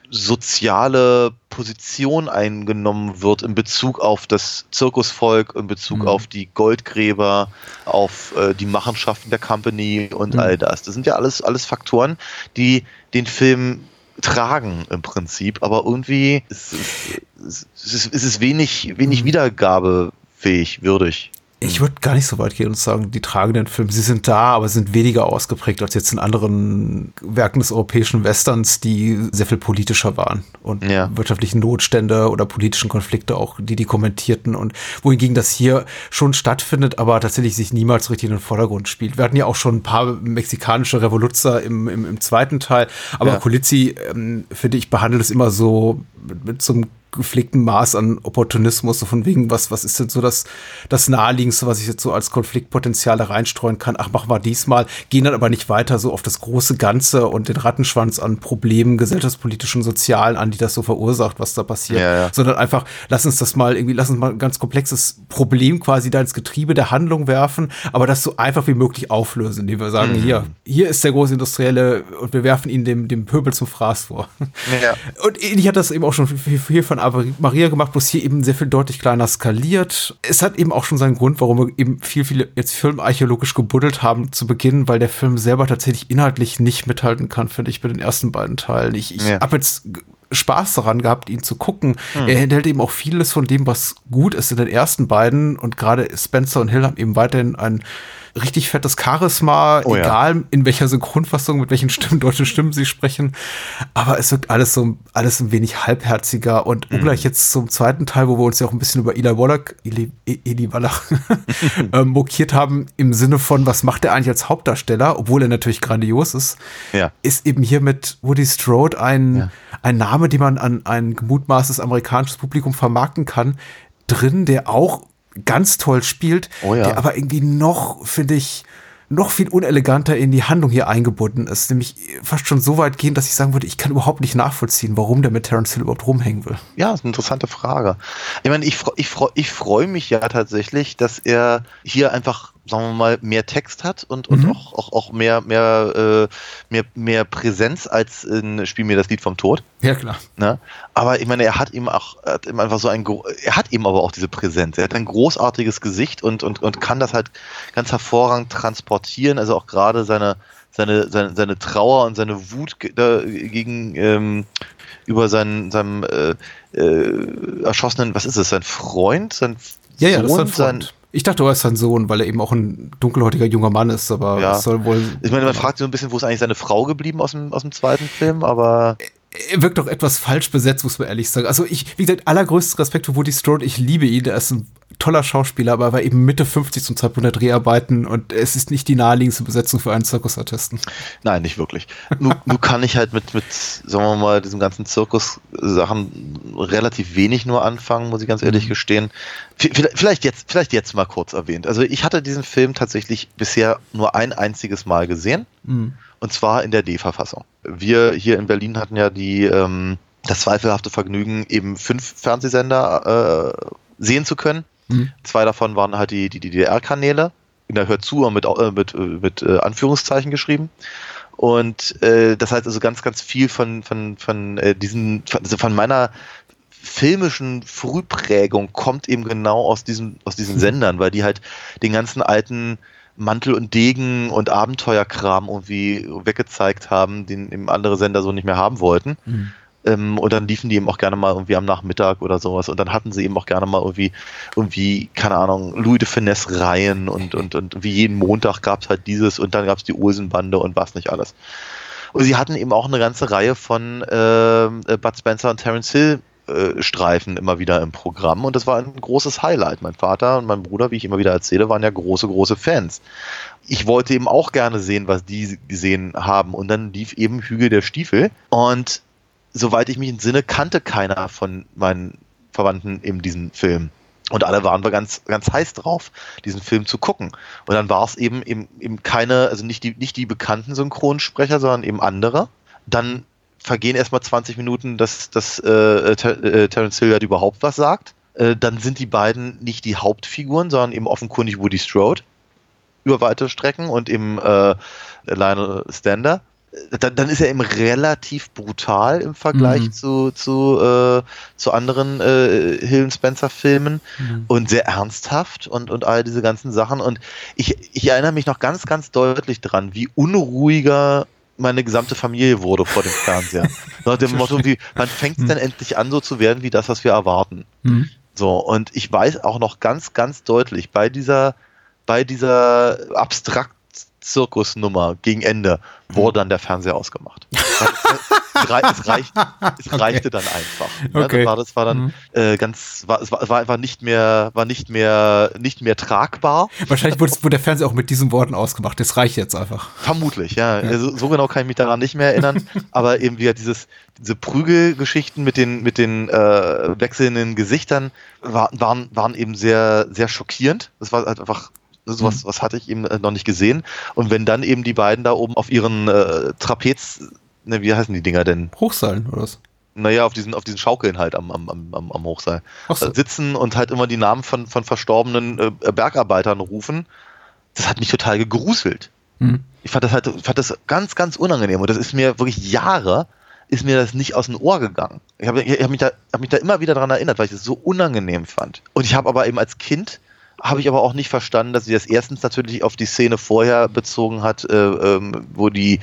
soziale Position eingenommen wird in Bezug auf das Zirkusvolk, in Bezug Mhm. auf die Goldgräber, auf äh, die Machenschaften der Company und Mhm. all das. Das sind ja alles, alles Faktoren, die den Film tragen im Prinzip, aber irgendwie ist, ist, ist, ist, es wenig, wenig Mhm. wiedergabefähig, würdig. Ich würde gar nicht so weit gehen und sagen, die tragen den Film. Sie sind da, aber sind weniger ausgeprägt als jetzt in anderen Werken des europäischen Westerns, die sehr viel politischer waren und Ja. wirtschaftlichen Notstände oder politischen Konflikte auch, die die kommentierten und wohingegen das hier schon stattfindet, aber tatsächlich sich niemals richtig in den Vordergrund spielt. Wir hatten ja auch schon ein paar mexikanische Revoluzzer im, im, im zweiten Teil, aber Ja. Colizzi, ähm, finde ich, behandelt es immer so mit, mit so einem gepflegten Maß an Opportunismus, so von wegen, was, was ist denn so das, das Naheliegendste, was ich jetzt so als Konfliktpotenzial da reinstreuen kann? Ach, machen wir diesmal, gehen dann aber nicht weiter so auf das große Ganze und den Rattenschwanz an Problemen, gesellschaftspolitischen, sozialen an, die das so verursacht, was da passiert, Ja, ja. sondern einfach, lass uns das mal irgendwie, lass uns mal ein ganz komplexes Problem quasi da ins Getriebe der Handlung werfen, aber das so einfach wie möglich auflösen, indem wir sagen, hier, hier ist der große Industrielle und wir werfen ihn dem, dem Pöbel zum Fraß vor. Ja. Und ähnlich hat das eben auch schon viel, viel von Ave Maria gemacht, bloß hier eben sehr viel deutlich kleiner skaliert. Es hat eben auch schon seinen Grund, warum wir eben viel, viele jetzt filmarchäologisch gebuddelt haben zu Beginn, weil der Film selber tatsächlich inhaltlich nicht mithalten kann, finde ich, bei den ersten beiden Teilen. Ich, ich Ja. habe jetzt Spaß daran gehabt, ihn zu gucken. Er enthält eben auch vieles von dem, was gut ist in den ersten beiden und gerade Spencer und Hill haben eben weiterhin ein richtig fettes Charisma, Oh ja. egal in welcher Synchronfassung, mit welchen Stimmen, deutschen Stimmen sie sprechen. Aber es wirkt alles so, alles ein wenig halbherziger und Mhm. gleich jetzt zum zweiten Teil, wo wir uns ja auch ein bisschen über Eli Wallach, Eli, Eli Wallach (laughs) (laughs) ähm, mokiert haben, im Sinne von, was macht er eigentlich als Hauptdarsteller, obwohl er natürlich grandios ist, Ja. ist eben hier mit Woody Strode ein, Ja. ein Name, den man an ein gemutmaßtes amerikanisches Publikum vermarkten kann, drin, der auch ganz toll spielt, Oh ja. der aber irgendwie noch, finde ich, noch viel uneleganter in die Handlung hier eingebunden ist. Nämlich fast schon so weit gehen, dass ich sagen würde, ich kann überhaupt nicht nachvollziehen, warum der mit Terence Hill überhaupt rumhängen will. Ja, das ist eine interessante Frage. Ich meine, ich, ich, ich freue mich ja tatsächlich, dass er hier einfach, sagen wir mal, mehr Text hat und, und Mhm. auch, auch, auch mehr, mehr, äh, mehr, mehr Präsenz als in Spiel mir das Lied vom Tod. Ja, klar. Ne? Aber ich meine, er hat ihm auch, hat ihm einfach so ein, er hat eben aber auch diese Präsenz. Er hat ein großartiges Gesicht und, und, und kann das halt ganz hervorragend transportieren. Also auch gerade seine, seine, seine, seine Trauer und seine Wut gegen, ähm, über seinen, seinem, äh, äh, erschossenen, was ist es, sein Freund, sein Ja, ja, das ist Sohn, sein Freund. Ich dachte, er ist sein Sohn, weil er eben auch ein dunkelhäutiger junger Mann ist, aber Ja. soll wohl. ich meine, man fragt sich so ein bisschen, wo ist eigentlich seine Frau geblieben aus dem, aus dem zweiten Film, aber Er wirkt doch etwas falsch besetzt, muss man ehrlich sagen. Also ich, wie gesagt, allergrößten Respekt für Woody Strode. Ich liebe ihn. Er ist ein toller Schauspieler, aber er war eben Mitte 50 zum Zeitpunkt der Dreharbeiten und es ist nicht die naheliegendste Besetzung für einen Zirkusartisten. Nein, nicht wirklich. Nur, (laughs) nur kann ich halt mit, mit, sagen wir mal, diesem ganzen Zirkus-Sachen relativ wenig nur anfangen, muss ich ganz ehrlich gestehen. V- Vielleicht jetzt, vielleicht jetzt mal kurz erwähnt. Also ich hatte diesen Film tatsächlich bisher nur ein einziges Mal gesehen. Und zwar in der D-Verfassung. Wir hier in Berlin hatten ja die, ähm, das zweifelhafte Vergnügen, eben fünf Fernsehsender äh, sehen zu können. Mhm. Zwei davon waren halt die, die DDR-Kanäle. In der Hör zu mit, äh, mit, äh, mit äh, Anführungszeichen geschrieben. Und äh, das heißt also ganz, ganz viel von, von, von äh, diesen, von, also von meiner filmischen Frühprägung kommt eben genau aus diesen, aus diesen Sendern, weil die halt den ganzen alten Mantel und Degen und Abenteuerkram irgendwie weggezeigt haben, den eben andere Sender so nicht mehr haben wollten. Ähm, und dann liefen die eben auch gerne mal irgendwie am Nachmittag oder sowas. Und dann hatten sie eben auch gerne mal irgendwie, irgendwie, keine Ahnung, Louis de Finesse-Reihen und, und, und wie jeden Montag gab es halt dieses und dann gab es die Olsenbande und was nicht alles. Und sie hatten eben auch eine ganze Reihe von ähm, äh, Bud Spencer und Terence Hill Streifen immer wieder im Programm und das war ein großes Highlight. Mein Vater und mein Bruder, wie ich immer wieder erzähle, waren ja große, große Fans. Ich wollte eben auch gerne sehen, was die gesehen haben und dann lief eben Hügel der Stiefel und soweit ich mich entsinne, kannte keiner von meinen Verwandten eben diesen Film. Und alle waren wir ganz, ganz heiß drauf, diesen Film zu gucken. Und dann war es eben, eben, eben keine, also nicht die, nicht die bekannten Synchronsprecher, sondern eben andere. Dann vergehen erstmal 20 Minuten, dass, dass äh, Ter äh, Terence Hill halt überhaupt was sagt. Äh, dann sind die beiden nicht die Hauptfiguren, sondern eben offenkundig Woody Strode über weite Strecken und eben äh, Lionel Stander. Äh, Dann, dann ist er eben relativ brutal im Vergleich Mhm. zu, zu, äh, zu anderen äh, Hill Spencer Filmen und sehr ernsthaft und, und all diese ganzen Sachen. Und ich, ich erinnere mich noch ganz, ganz deutlich dran, wie unruhiger meine gesamte Familie wurde vor dem Fernseher. (laughs) Nach dem Motto, wie, wann fängt es denn endlich an, so zu werden wie das, was wir erwarten? Mhm. So, und ich weiß auch noch ganz, ganz deutlich, bei dieser, bei dieser abstrakt Zirkusnummer gegen Ende wurde dann der Fernseher ausgemacht. (laughs) es, rei- es, reicht, es reichte dann einfach. Ne? Okay. Das war, das war dann Mhm. äh, ganz, war, es war, war einfach nicht mehr, war nicht mehr, nicht mehr tragbar. Wahrscheinlich wurde, wurde der Fernseher auch mit diesen Worten ausgemacht. Das reicht jetzt einfach. Vermutlich, ja. Also, so genau kann ich mich daran nicht mehr erinnern. (laughs) aber eben wieder dieses, diese Prügelgeschichten mit den, mit den äh, wechselnden Gesichtern war, waren, waren eben sehr, sehr schockierend. Das war halt einfach sowas, was hatte ich eben äh, noch nicht gesehen. Und wenn dann eben die beiden da oben auf ihren äh, Trapez, ne, wie heißen die Dinger denn? Hochseilen oder was? Naja, auf diesen, auf diesen Schaukeln halt am, am, am, am Hochseil so. äh, sitzen und halt immer die Namen von, von verstorbenen äh, Bergarbeitern rufen. Das hat mich total gegruselt. Mhm. Ich fand das halt, fand das ganz, ganz unangenehm. Und das ist mir wirklich Jahre, ist mir das nicht aus dem Ohr gegangen. Ich habe ich hab mich, da, hab mich da immer wieder dran erinnert, weil ich das so unangenehm fand. Und ich habe aber eben als Kind, habe ich aber auch nicht verstanden, dass sie das erstens natürlich auf die Szene vorher bezogen hat, äh, ähm, wo die,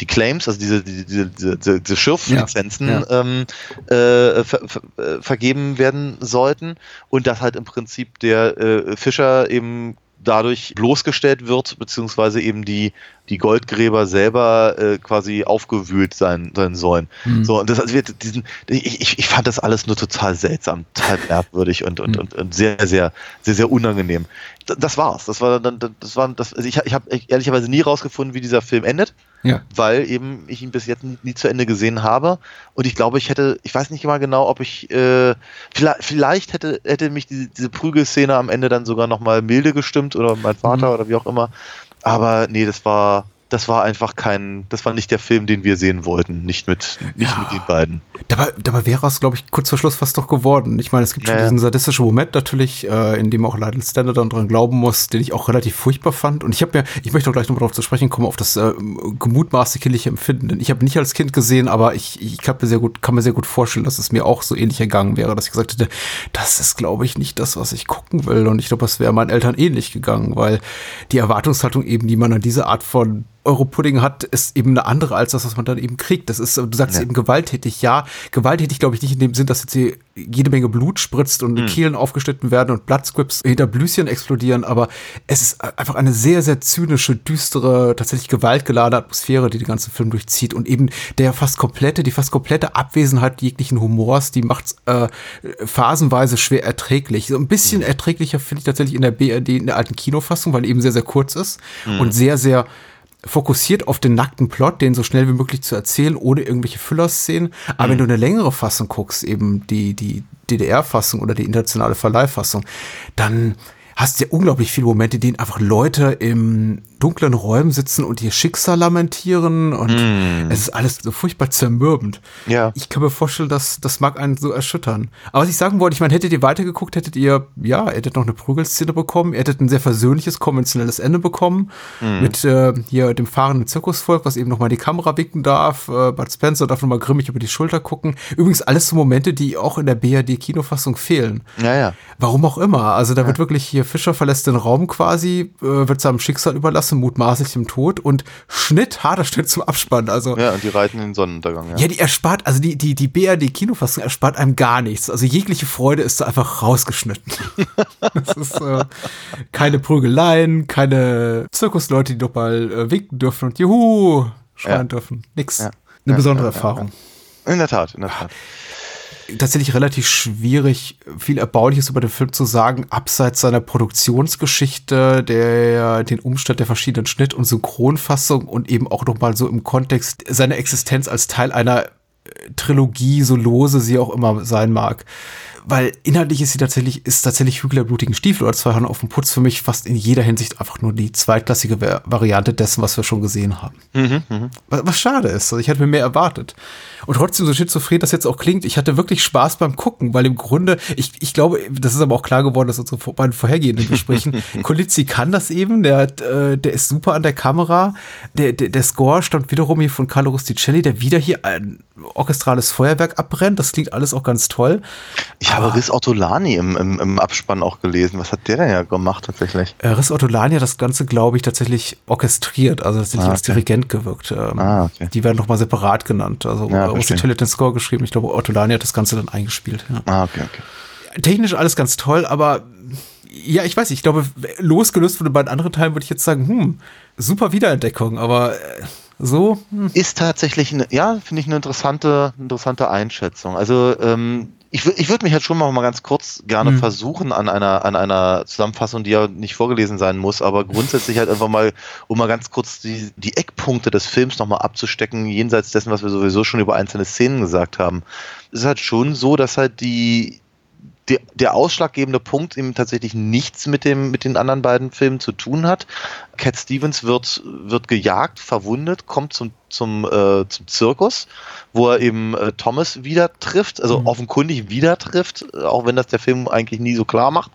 die Claims, also diese, diese, diese, diese, Schürflizenzen Ja, Ähm, äh, ver, ver, äh, vergeben werden sollten. Und dass halt im Prinzip der äh, Fischer eben dadurch bloßgestellt wird, beziehungsweise eben die, die Goldgräber selber äh, quasi aufgewühlt sein, sein sollen. Mhm. So, und das also wird diesen, ich, ich, fand das alles nur total seltsam, total (laughs) merkwürdig und, und, Mhm. und, und sehr, sehr, sehr, sehr unangenehm. D- Das war's. Das war dann, das war das, also ich, ich habe ehrlicherweise nie rausgefunden, wie dieser Film endet Ja. weil eben ich ihn bis jetzt nie, nie zu Ende gesehen habe. Und ich glaube, ich hätte, ich weiß nicht mal genau, ob ich, äh, vielleicht, vielleicht hätte, hätte mich diese, diese Prügelszene am Ende dann sogar nochmal milde gestimmt oder mein Vater Mhm. oder wie auch immer. Aber nee, das war, das war einfach kein, das war nicht der Film, den wir sehen wollten. Nicht mit, nicht Ja. mit den beiden. Dabei, dabei wäre es, glaube ich, kurz vor Schluss fast doch geworden. Ich meine, es gibt schon Ja, ja. diesen sadistischen Moment natürlich, äh, in dem auch Lionel Stander dann dran glauben muss, den ich auch relativ furchtbar fand. Und ich habe mir, ich möchte auch gleich nochmal darauf zu sprechen kommen, auf das äh, gemutmaßte kindliche Empfinden. Denn ich habe nicht als Kind gesehen, aber ich, ich kann mir sehr gut, kann mir sehr gut vorstellen, dass es mir auch so ähnlich ergangen wäre, dass ich gesagt hätte, das ist, glaube ich, nicht das, was ich gucken will. Und ich glaube, es wäre meinen Eltern ähnlich gegangen, weil die Erwartungshaltung eben, die man an diese Art von Europudding hat, ist eben eine andere als das, was man dann eben kriegt. Das ist, du sagst Ja. eben gewalttätig. Ja, gewalttätig glaube ich nicht in dem Sinn, dass jetzt hier jede Menge Blut spritzt und Kehlen aufgeschnitten werden und Bloodscripts hinter Blüschen explodieren, aber es ist einfach eine sehr, sehr zynische, düstere, tatsächlich gewaltgeladene Atmosphäre, die den ganzen Film durchzieht und eben der fast komplette, die fast komplette Abwesenheit jeglichen Humors, die macht äh, phasenweise schwer erträglich. So ein bisschen erträglicher finde ich tatsächlich in der BRD, in der alten Kinofassung, weil eben sehr, sehr kurz ist und sehr, sehr fokussiert auf den nackten Plot, den so schnell wie möglich zu erzählen, ohne irgendwelche Füllerszenen. Aber wenn du eine längere Fassung guckst, eben die, die DDR-Fassung oder die internationale Verleihfassung, dann hast du ja unglaublich viele Momente, denen einfach Leute im dunklen Räumen sitzen und ihr Schicksal lamentieren und es ist alles so furchtbar zermürbend. Ja. Ich kann mir vorstellen, dass das mag einen so erschüttern. Aber was ich sagen wollte, ich meine, hättet ihr weitergeguckt, hättet ihr, ja, ihr hättet noch eine Prügelszene bekommen, ihr hättet ein sehr versöhnliches, konventionelles Ende bekommen, mit äh, hier dem fahrenden Zirkusvolk, was eben nochmal die Kamera winken darf, äh, Bud Spencer darf nochmal grimmig über die Schulter gucken. Übrigens alles so Momente, die auch in der BRD-Kinofassung fehlen. Ja, ja. Warum auch immer. Also da wird wirklich hier Fischer verlässt den Raum quasi, äh, wird seinem Schicksal überlassen, mutmaßlich dem Tod und Schnitt, harter Schnitt zum Abspann. Also Ja, und die reiten in den Sonnenuntergang, ja. ja, die erspart, also die, die, die BRD-Kinofassung erspart einem gar nichts. Also jegliche Freude ist da einfach rausgeschnitten. (laughs) das ist äh, keine Prügeleien, keine Zirkusleute, die doch mal äh, winken dürfen und Juhu schreien Ja. dürfen. Nix. Ja. Eine besondere Erfahrung. In der Tat, in der Tat. Tatsächlich relativ schwierig, viel Erbauliches über den Film zu sagen, abseits seiner Produktionsgeschichte, der den Umstand der verschiedenen Schnitt- und Synchronfassung und eben auch nochmal so im Kontext seiner Existenz als Teil einer äh, Trilogie, so lose sie auch immer sein mag. Weil inhaltlich ist sie tatsächlich, ist tatsächlich Hügel der blutigen Stiefel oder zwei Hörner auf dem Putz für mich fast in jeder Hinsicht einfach nur die zweitklassige Va- Variante dessen, was wir schon gesehen haben. Was, was schade ist. Also ich hatte mir mehr erwartet. Und trotzdem, so schizophren das jetzt auch klingt, ich hatte wirklich Spaß beim Gucken, weil im Grunde, ich, ich glaube, das ist aber auch klar geworden, dass unsere beiden vorhergehenden Gesprächen, (laughs) Kolizzi kann das eben, der, äh, der ist super an der Kamera. Der, der, der Score stammt wiederum hier von Carlo Rusticelli, der wieder hier ein orchestrales Feuerwerk abbrennt. Das klingt alles auch ganz toll. Ich habe Riz Ortolani im, im, im Abspann auch gelesen. Was hat der denn ja gemacht tatsächlich? Äh, Riz Ortolani hat das Ganze, glaube ich, tatsächlich orchestriert, also tatsächlich Ah, als okay. Dirigent gewirkt. Ähm, Ah, okay. Die werden nochmal separat genannt. Also Ja, äh. Rusticelli hat den Score geschrieben, ich glaube, Ortolani hat das Ganze dann eingespielt. Ja. Ah, okay, okay. Technisch alles ganz toll, aber ja, ich weiß nicht, ich glaube, losgelöst von den beiden anderen Teilen würde ich jetzt sagen, hm, super Wiederentdeckung, aber äh, so, hm. Ist tatsächlich, eine, ja, finde ich eine interessante, interessante Einschätzung. Also, ähm, ich, ich würde mich jetzt schon mal, mal ganz kurz gerne Mhm. versuchen an einer, an einer Zusammenfassung, die ja nicht vorgelesen sein muss, aber grundsätzlich halt einfach mal, um mal ganz kurz die, die Eckpunkte des Films nochmal abzustecken, jenseits dessen, was wir sowieso schon über einzelne Szenen gesagt haben. Es ist halt schon so, dass halt die, der, der ausschlaggebende Punkt eben tatsächlich nichts mit, dem, mit den anderen beiden Filmen zu tun hat. Cat Stevens wird, wird gejagt, verwundet, kommt zum, zum, äh, zum Zirkus, wo er eben äh, Thomas wieder trifft, also offenkundig wieder trifft, äh, auch wenn das der Film eigentlich nie so klar macht.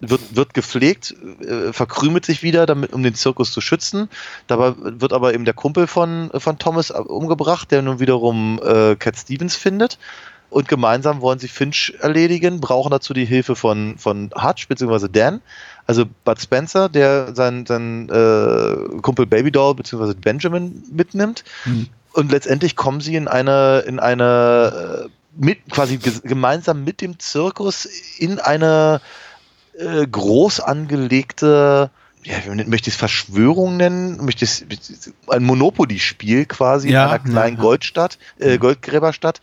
Wird, wird gepflegt, äh, verkrümelt sich wieder, damit, um den Zirkus zu schützen. Dabei wird aber eben der Kumpel von, von Thomas umgebracht, der nun wiederum äh, Cat Stevens findet und gemeinsam wollen sie Finch erledigen, brauchen dazu die Hilfe von, von Hutch bzw. Dan, also Bud Spencer, der seinen sein, äh, Kumpel Babydoll bzw. Benjamin mitnimmt. Und letztendlich kommen sie in eine, in eine äh, mit, quasi gemeinsam mit dem Zirkus in eine äh, groß angelegte ja, wie möchte ich es Verschwörung nennen? Möchte ich es ein Monopoly-Spiel quasi Ja, in einer kleinen ja, ja. Goldstadt, äh, Goldgräberstadt.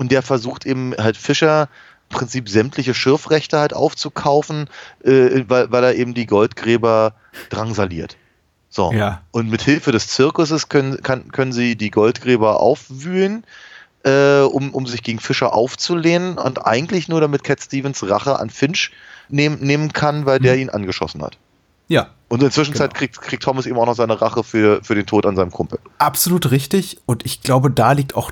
Und der versucht eben halt Fischer im Prinzip sämtliche Schürfrechte halt aufzukaufen, äh, weil, weil er eben die Goldgräber drangsaliert. So. Ja. Und mit Hilfe des Zirkuses können, kann, können sie die Goldgräber aufwühlen, äh, um, um sich gegen Fischer aufzulehnen und eigentlich nur damit Cat Stevens Rache an Finch nehm, nehmen kann, weil der ihn angeschossen hat. Ja. Und in der Zwischenzeit genau. kriegt, kriegt Thomas eben auch noch seine Rache für, für den Tod an seinem Kumpel. Absolut richtig. Und ich glaube, da liegt auch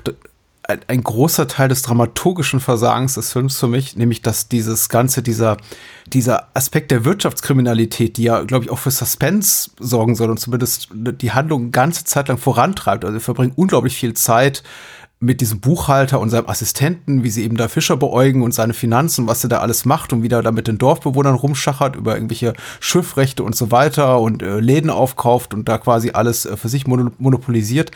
ein, großer Teil des dramaturgischen Versagens des Films für mich, nämlich dass dieses ganze, dieser, dieser Aspekt der Wirtschaftskriminalität, die ja, glaube ich, auch für Suspense sorgen soll und zumindest die Handlung ganze Zeit lang vorantreibt. Also wir verbringen unglaublich viel Zeit mit diesem Buchhalter und seinem Assistenten, wie sie eben da Fischer beäugen und seine Finanzen, was er da alles macht und wie er da mit den Dorfbewohnern rumschachert über irgendwelche Schiffrechte und so weiter und äh, Läden aufkauft und da quasi alles äh, für sich monopolisiert.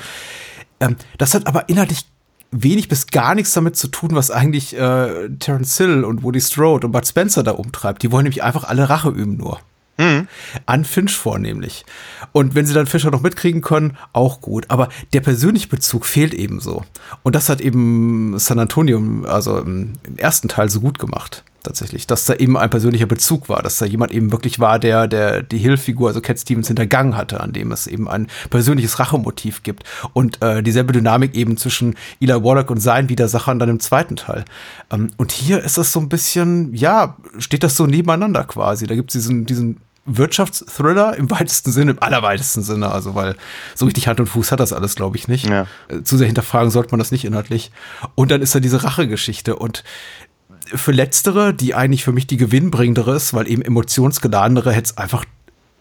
Ähm, das hat aber inhaltlich wenig bis gar nichts damit zu tun, was eigentlich äh, Terence Hill und Woody Strode und Bud Spencer da umtreibt. Die wollen nämlich einfach alle Rache üben nur. Mhm. An Finch vornehmlich. Und wenn sie dann Fischer noch mitkriegen können, auch gut. Aber der persönliche Bezug fehlt ebenso. Und das hat eben San Antonio, also im ersten Teil, so gut gemacht tatsächlich, dass da eben ein persönlicher Bezug war, dass da jemand eben wirklich war, der, der die Hilffigur, also Cat Stevens, hintergangen hatte, an dem es eben ein persönliches Rachemotiv gibt. Und äh, dieselbe Dynamik eben zwischen Eli Wallach und seinen Widersachern dann im zweiten Teil. Ähm, und hier ist das so ein bisschen, ja, steht das so nebeneinander quasi. Da gibt es diesen, diesen Wirtschaftsthriller im weitesten Sinne, im allerweitesten Sinne, also weil so richtig Hand und Fuß hat das alles, glaube ich, nicht. Ja. Äh, zu sehr hinterfragen sollte man das nicht inhaltlich. Und dann ist da diese Rachegeschichte und für letztere, die eigentlich für mich die gewinnbringendere ist, weil eben emotionsgeladenere hätte es einfach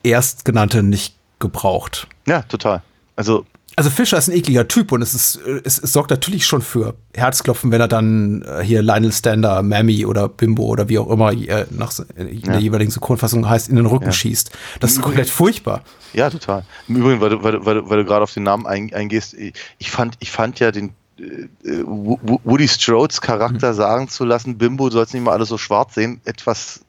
erstgenannte nicht gebraucht. Ja, total. Also also Fischer ist ein ekliger Typ und es ist es, es sorgt natürlich schon für Herzklopfen, wenn er dann äh, hier Lionel Stander, Mammy oder Bimbo oder wie auch immer äh, nach in ja. der jeweiligen Synchronfassung heißt in den Rücken ja. schießt. Das ist komplett furchtbar. Ja, total. Im Übrigen, weil du, weil, weil, weil du gerade auf den Namen eingehst, ich fand ich fand ja den äh, Woody Strodes Charakter mhm. sagen zu lassen, Bimbo, du sollst nicht mal alles so schwarz sehen, etwas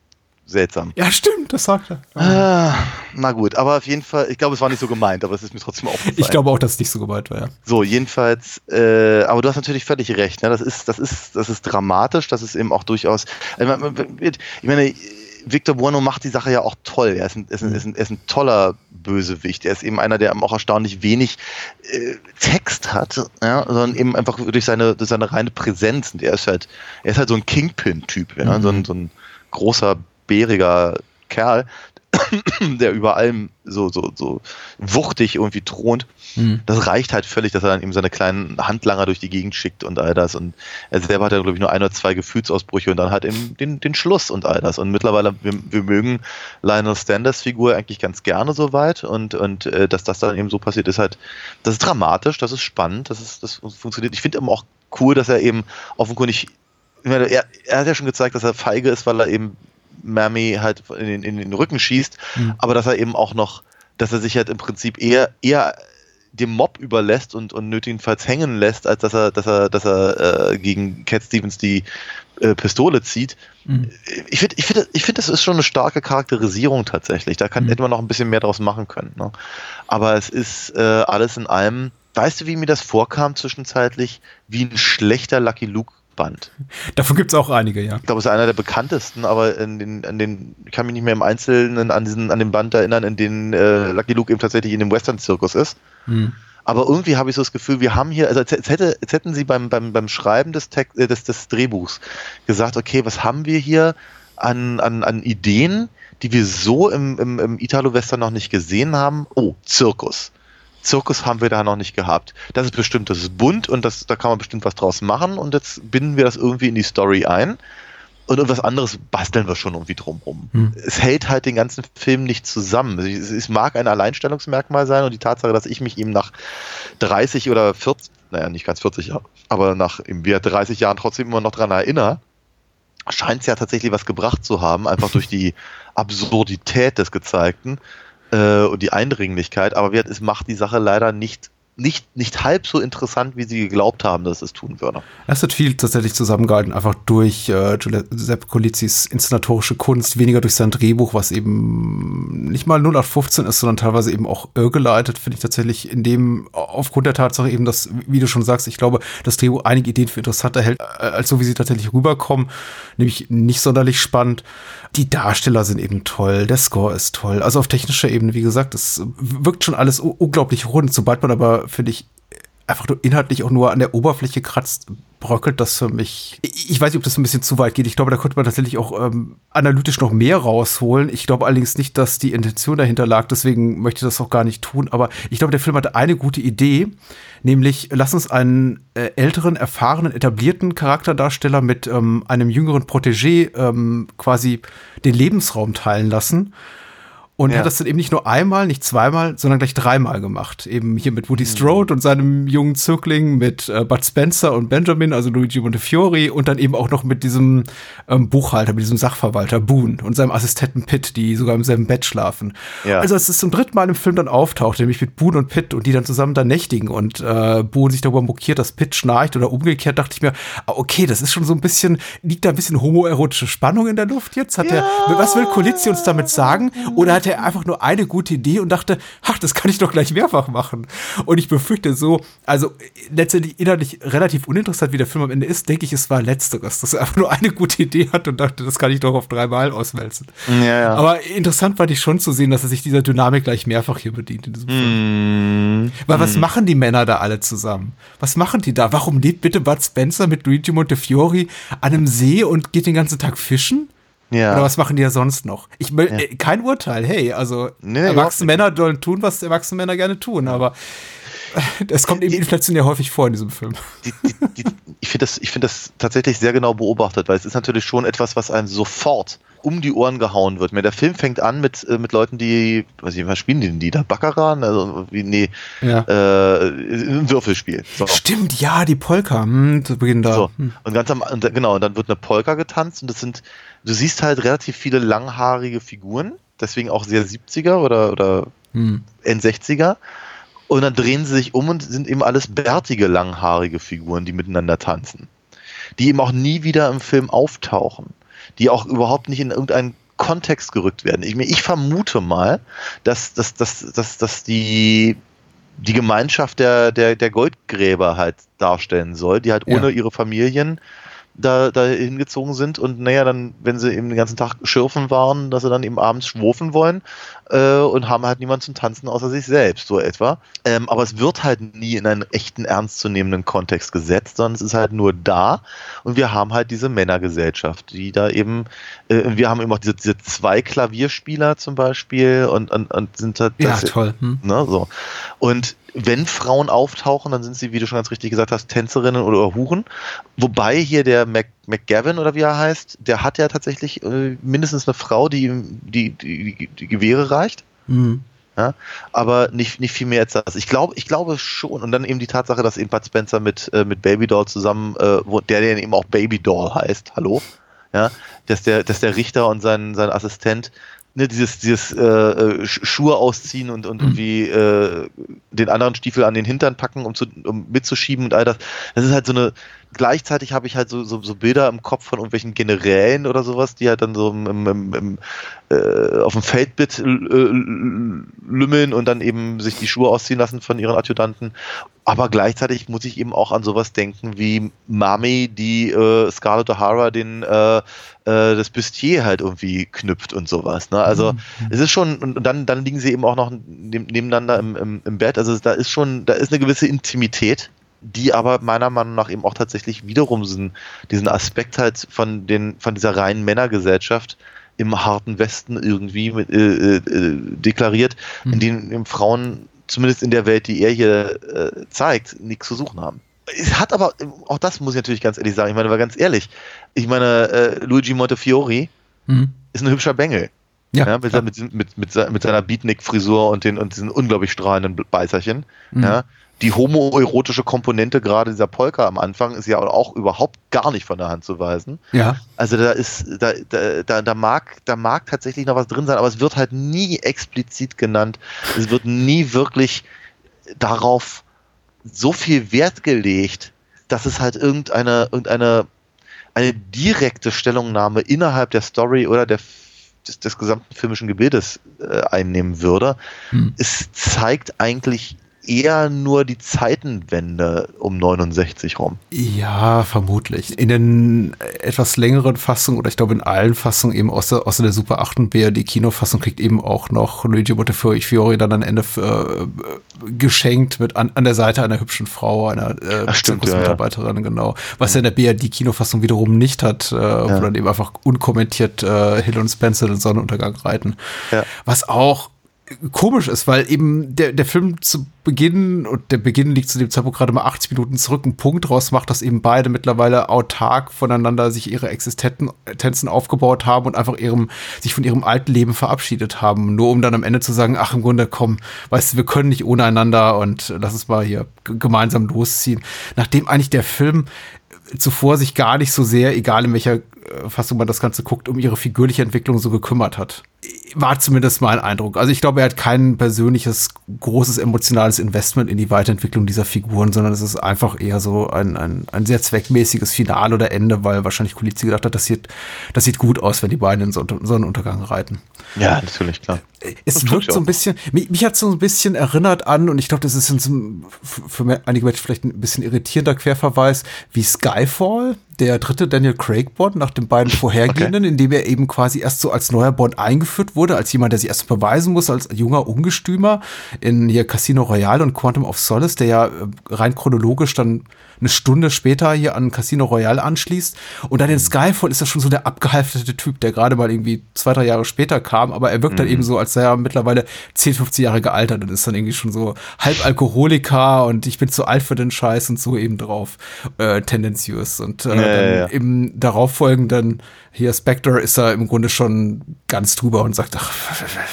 seltsam. Ja, stimmt, das sagt er. Ah, na gut, aber auf jeden Fall, ich glaube, es war nicht so gemeint, aber es ist mir trotzdem aufgefallen. Ich glaube auch, dass es nicht so gemeint war, ja. So, jedenfalls, äh, aber du hast natürlich völlig recht, ne? das, ist, das, ist, das ist dramatisch, das ist eben auch durchaus, ich meine, Victor Buono macht die Sache ja auch toll. Er ist ein, ist ein, ist ein, ist ein toller Bösewicht. Er ist eben einer, der auch erstaunlich wenig äh, Text hat, ja, sondern eben einfach durch seine, durch seine reine Präsenz. Und er ist halt, er ist halt so ein Kingpin-Typ, ja, mhm. so, ein, so ein großer, bäriger Kerl, (coughs) der über allem so, so, so wuchtig irgendwie thront. Mhm. Das reicht halt völlig, dass er dann eben seine kleinen Handlanger durch die Gegend schickt und all das. Und er selber hat ja, glaube ich, nur ein oder zwei Gefühlsausbrüche und dann halt eben den, den Schluss und all das. Und mittlerweile, wir, wir mögen Lionel Standers Figur eigentlich ganz gerne so weit und, und äh, dass das dann eben so passiert, ist halt, das ist dramatisch, das ist spannend, das ist, das funktioniert. Ich finde eben auch cool, dass er eben offenkundig, ich meine, er, er hat ja schon gezeigt, dass er feige ist, weil er eben Mammy halt in den, in den Rücken schießt, mhm. aber dass er eben auch noch, dass er sich halt im Prinzip eher, eher dem Mob überlässt und, und nötigenfalls hängen lässt, als dass er, dass er, dass er äh, gegen Cat Stevens die äh, Pistole zieht. Mhm. Ich finde, ich finde, ich finde, das ist schon eine starke Charakterisierung tatsächlich. Da kann, mhm. hätte man noch ein bisschen mehr draus machen können. Ne? Aber es ist äh, alles in allem. Weißt du, wie mir das vorkam zwischenzeitlich? Wie ein schlechter Lucky Luke Band. Davon gibt es auch einige, ja. Ich glaube, es ist einer der bekanntesten, aber in den, in den, ich kann mich nicht mehr im Einzelnen an diesen, an den Band erinnern, in dem äh, Lucky Luke eben tatsächlich in dem Western-Zirkus ist. Hm. Aber irgendwie habe ich so das Gefühl, wir haben hier, also als, hätte, als hätten sie beim, beim, beim Schreiben des, Text, äh, des, des Drehbuchs gesagt, okay, was haben wir hier an, an, an Ideen, die wir so im, im, im Italo-Western noch nicht gesehen haben? Oh, Zirkus. Zirkus haben wir da noch nicht gehabt. Das ist bestimmt, das ist bunt und das, da kann man bestimmt was draus machen und jetzt binden wir das irgendwie in die Story ein. Und irgendwas anderes basteln wir schon irgendwie drumrum. Hm. Es hält halt den ganzen Film nicht zusammen. Es, es mag ein Alleinstellungsmerkmal sein und die Tatsache, dass ich mich ihm nach 30 oder 40, naja, nicht ganz 40 Jahren, aber nach im 30 Jahren trotzdem immer noch dran erinnere, scheint es ja tatsächlich was gebracht zu haben, einfach (laughs) durch die Absurdität des Gezeigten äh, und die Eindringlichkeit, aber es macht die Sache leider nicht nicht, nicht halb so interessant, wie sie geglaubt haben, dass es tun würde. Es wird viel tatsächlich zusammengehalten, einfach durch äh, Giuseppe Colizis inszenatorische Kunst, weniger durch sein Drehbuch, was eben nicht mal 0815 ist, sondern teilweise eben auch irrgeleitet, finde ich tatsächlich in dem, aufgrund der Tatsache eben, dass, wie du schon sagst, ich glaube, das Drehbuch einige Ideen für interessanter hält, äh, als so, wie sie tatsächlich rüberkommen, nämlich nicht sonderlich spannend. Die Darsteller sind eben toll, der Score ist toll, also auf technischer Ebene, wie gesagt, es wirkt schon alles unglaublich rund, sobald man aber finde ich, einfach nur inhaltlich auch nur an der Oberfläche kratzt, bröckelt das für mich. Ich weiß nicht, ob das ein bisschen zu weit geht. Ich glaube, da könnte man tatsächlich auch ähm, analytisch noch mehr rausholen. Ich glaube allerdings nicht, dass die Intention dahinter lag. Deswegen möchte ich das auch gar nicht tun. Aber ich glaube, der Film hatte eine gute Idee. Nämlich, lass uns einen äh, älteren, erfahrenen, etablierten Charakterdarsteller mit ähm, einem jüngeren Protégé ähm, quasi den Lebensraum teilen lassen. Und ja. hat das dann eben nicht nur einmal, nicht zweimal, sondern gleich dreimal gemacht. Eben hier mit Woody Strode mhm. und seinem jungen Zögling, mit äh, Bud Spencer und Benjamin, also Luigi Montefiore und dann eben auch noch mit diesem ähm, Buchhalter, mit diesem Sachverwalter Boone und seinem Assistenten Pitt, die sogar im selben Bett schlafen. Ja. Also als es zum dritten Mal im Film dann auftaucht, nämlich mit Boone und Pitt und die dann zusammen da nächtigen und äh, Boone sich darüber mokiert, dass Pitt schnarcht oder umgekehrt, dachte ich mir, ah, okay, das ist schon so ein bisschen, liegt da ein bisschen homoerotische Spannung in der Luft jetzt? Hat ja. der, was will Colizzi uns damit sagen? Oder hat er einfach nur eine gute Idee und dachte, ach, das kann ich doch gleich mehrfach machen. Und ich befürchte so, also letztendlich inhaltlich relativ uninteressant, wie der Film am Ende ist, denke ich, es war letzteres, dass er einfach nur eine gute Idee hat und dachte, das kann ich doch auf dreimal auswälzen. Ja, ja. Aber interessant fand ich schon zu sehen, dass er sich dieser Dynamik gleich mehrfach hier bedient in diesem Film. Mm. Weil was mm. machen die Männer da alle zusammen? Was machen die da? Warum lebt bitte Bud Spencer mit Luigi Montefiore an einem See und geht den ganzen Tag fischen? Ja. Oder was machen die ja sonst noch? Ich ja. Äh, kein Urteil, hey, also nee, erwachsene Männer sollen tun, was erwachsene Männer gerne tun, aber (laughs) es kommt eben inflationär häufig vor in diesem Film. Die, die, die, ich finde das, find das tatsächlich sehr genau beobachtet, weil es ist natürlich schon etwas, was einem sofort um die Ohren gehauen wird. Der Film fängt an mit, äh, mit Leuten, die, weiß ich, was spielen die denn die da? Baccarat? Also, wie, nee, ja. äh, ein Würfelspiel. So. Stimmt, ja, die Polka, hm, zu Beginn da. So. Hm. Und ganz am, und, genau, und dann wird eine Polka getanzt und das sind, du siehst halt relativ viele langhaarige Figuren, deswegen auch sehr 70er oder, oder hm. N60er. Und dann drehen sie sich um und sind eben alles bärtige, langhaarige Figuren, die miteinander tanzen. Die eben auch nie wieder im Film auftauchen. Die auch überhaupt nicht in irgendeinen Kontext gerückt werden. Ich, ich vermute mal, dass, dass, dass, dass, dass die, die Gemeinschaft der, der, der Goldgräber halt darstellen soll, die halt ohne ja. ihre Familien da, da hingezogen sind und naja, dann, wenn sie eben den ganzen Tag schürfen waren, dass sie dann eben abends schwurfen wollen äh, und haben halt niemanden zum Tanzen außer sich selbst, so etwa. Ähm, aber es wird halt nie in einen echten, ernstzunehmenden Kontext gesetzt, sondern es ist halt nur da und wir haben halt diese Männergesellschaft, die da eben, äh, wir haben eben auch diese, diese zwei Klavierspieler zum Beispiel und, und, und sind halt. Ja, toll. Hm. Ne, so. Und wenn Frauen auftauchen, dann sind sie, wie du schon ganz richtig gesagt hast, Tänzerinnen oder Huren. Wobei hier der Mac McGavin oder wie er heißt, der hat ja tatsächlich äh, mindestens eine Frau, die ihm die, die, die, Gewehre reicht. Mhm. Ja, aber nicht, nicht viel mehr als das. Ich glaube, ich glaube schon. Und dann eben die Tatsache, dass eben Bud Spencer mit, äh, mit Baby Doll zusammen, äh, wo, der, der eben auch Baby Doll heißt, hallo, ja, dass der, dass der Richter und sein, sein Assistent ne, dieses, dieses äh, äh Schuhe ausziehen und, und mhm. irgendwie äh, den anderen Stiefel an den Hintern packen, um, zu, um mitzuschieben und all das. Das ist halt so eine, gleichzeitig habe ich halt so, so, so Bilder im Kopf von irgendwelchen Generälen oder sowas, die halt dann so im, im, im, äh, auf dem Feldbett äh, lümmeln und dann eben sich die Schuhe ausziehen lassen von ihren Adjutanten. Aber gleichzeitig muss ich eben auch an sowas denken wie Mami, die äh, Scarlett O'Hara den äh, äh, das Bustier halt irgendwie knüpft und sowas. Ne? Also mhm. es ist schon, und dann, dann liegen sie eben auch noch nebeneinander im, im, im Bett. Also da ist schon, da ist eine gewisse Intimität die aber meiner Meinung nach eben auch tatsächlich wiederum diesen, diesen Aspekt halt von den, von dieser reinen Männergesellschaft im harten Westen irgendwie mit, äh, äh, deklariert, mhm. in denen Frauen, zumindest in der Welt, die er hier äh, zeigt, nichts zu suchen haben. Es hat aber, auch das muss ich natürlich ganz ehrlich sagen, ich meine, war ganz ehrlich, ich meine, äh, Luigi Montefiori mhm. ist ein hübscher Bengel. Ja, ja, mit, mit, mit, mit, mit seiner Beatnik-Frisur und, den, und diesen unglaublich strahlenden Beißerchen. Mhm. Ja, die homoerotische Komponente gerade dieser Polka am Anfang ist ja auch überhaupt gar nicht von der Hand zu weisen. Ja. Also da ist, da, da, da, mag, da mag tatsächlich noch was drin sein, aber es wird halt nie explizit genannt. Es wird nie wirklich darauf so viel Wert gelegt, dass es halt irgendeine, irgendeine eine direkte Stellungnahme innerhalb der Story oder der des, des gesamten filmischen Gebildes äh, einnehmen würde. Hm. Es zeigt eigentlich eher nur die Zeitenwende um 69 rum. Ja, vermutlich. In den etwas längeren Fassungen oder ich glaube in allen Fassungen eben außer, außer der Super 8 und BRD Kinoffassung kriegt eben auch noch Luigi Montefiore dann am Ende äh, geschenkt mit an, an der Seite einer hübschen Frau, einer äh, Ach, stimmt, ja, Mitarbeiterin, ja. genau. Was ja in der BRD Kinofassung wiederum nicht hat, äh, ja. wo dann eben einfach unkommentiert äh, Hill und Spencer den Sonnenuntergang reiten. Was auch komisch ist, weil eben der, der Film zu Beginn, und der Beginn liegt zu dem Zeitpunkt gerade mal 80 Minuten zurück, einen Punkt draus macht, dass eben beide mittlerweile autark voneinander sich ihre Existenzen aufgebaut haben und einfach ihrem, sich von ihrem alten Leben verabschiedet haben. Nur um dann am Ende zu sagen, ach im Grunde komm, weißt du, wir können nicht ohne einander und lass uns mal hier gemeinsam losziehen. Nachdem eigentlich der Film zuvor sich gar nicht so sehr, egal in welcher Fassung man das Ganze guckt, um ihre figürliche Entwicklung so gekümmert hat war zumindest mein Eindruck. Also ich glaube, er hat kein persönliches, großes emotionales Investment in die Weiterentwicklung dieser Figuren, sondern es ist einfach eher so ein, ein, ein sehr zweckmäßiges Finale oder Ende, weil wahrscheinlich Kulizzi gedacht hat, das sieht, das sieht gut aus, wenn die beiden in Sonnenuntergang reiten. Ja, natürlich, klar. Es das wirkt so ein bisschen, mich, mich hat so ein bisschen erinnert an, und ich glaube, das ist so für einige Menschen vielleicht ein bisschen irritierender Querverweis, wie Skyfall, der dritte Daniel Craig Bond nach den beiden (laughs) vorhergehenden, okay. in dem er eben quasi erst so als neuer Bond eingeführt wurde, als jemand, der sich erst beweisen muss, als junger Ungestümer in hier Casino Royale und Quantum of Solace, der ja äh, rein chronologisch dann eine Stunde später hier an Casino Royale anschließt. Und dann in Skyfall ist er schon so der abgehalfterte Typ, der gerade mal irgendwie zwei, drei Jahre später kam, aber er wirkt mhm. dann eben so, als sei er mittlerweile 10, 15 Jahre gealtert und ist dann irgendwie schon so halb Alkoholiker und ich bin zu alt für den Scheiß und so eben drauf äh, tendenziös. Und äh, ja, ja, ja. im darauffolgenden hier Spectre ist er im Grunde schon ganz drüber und sagt, ach,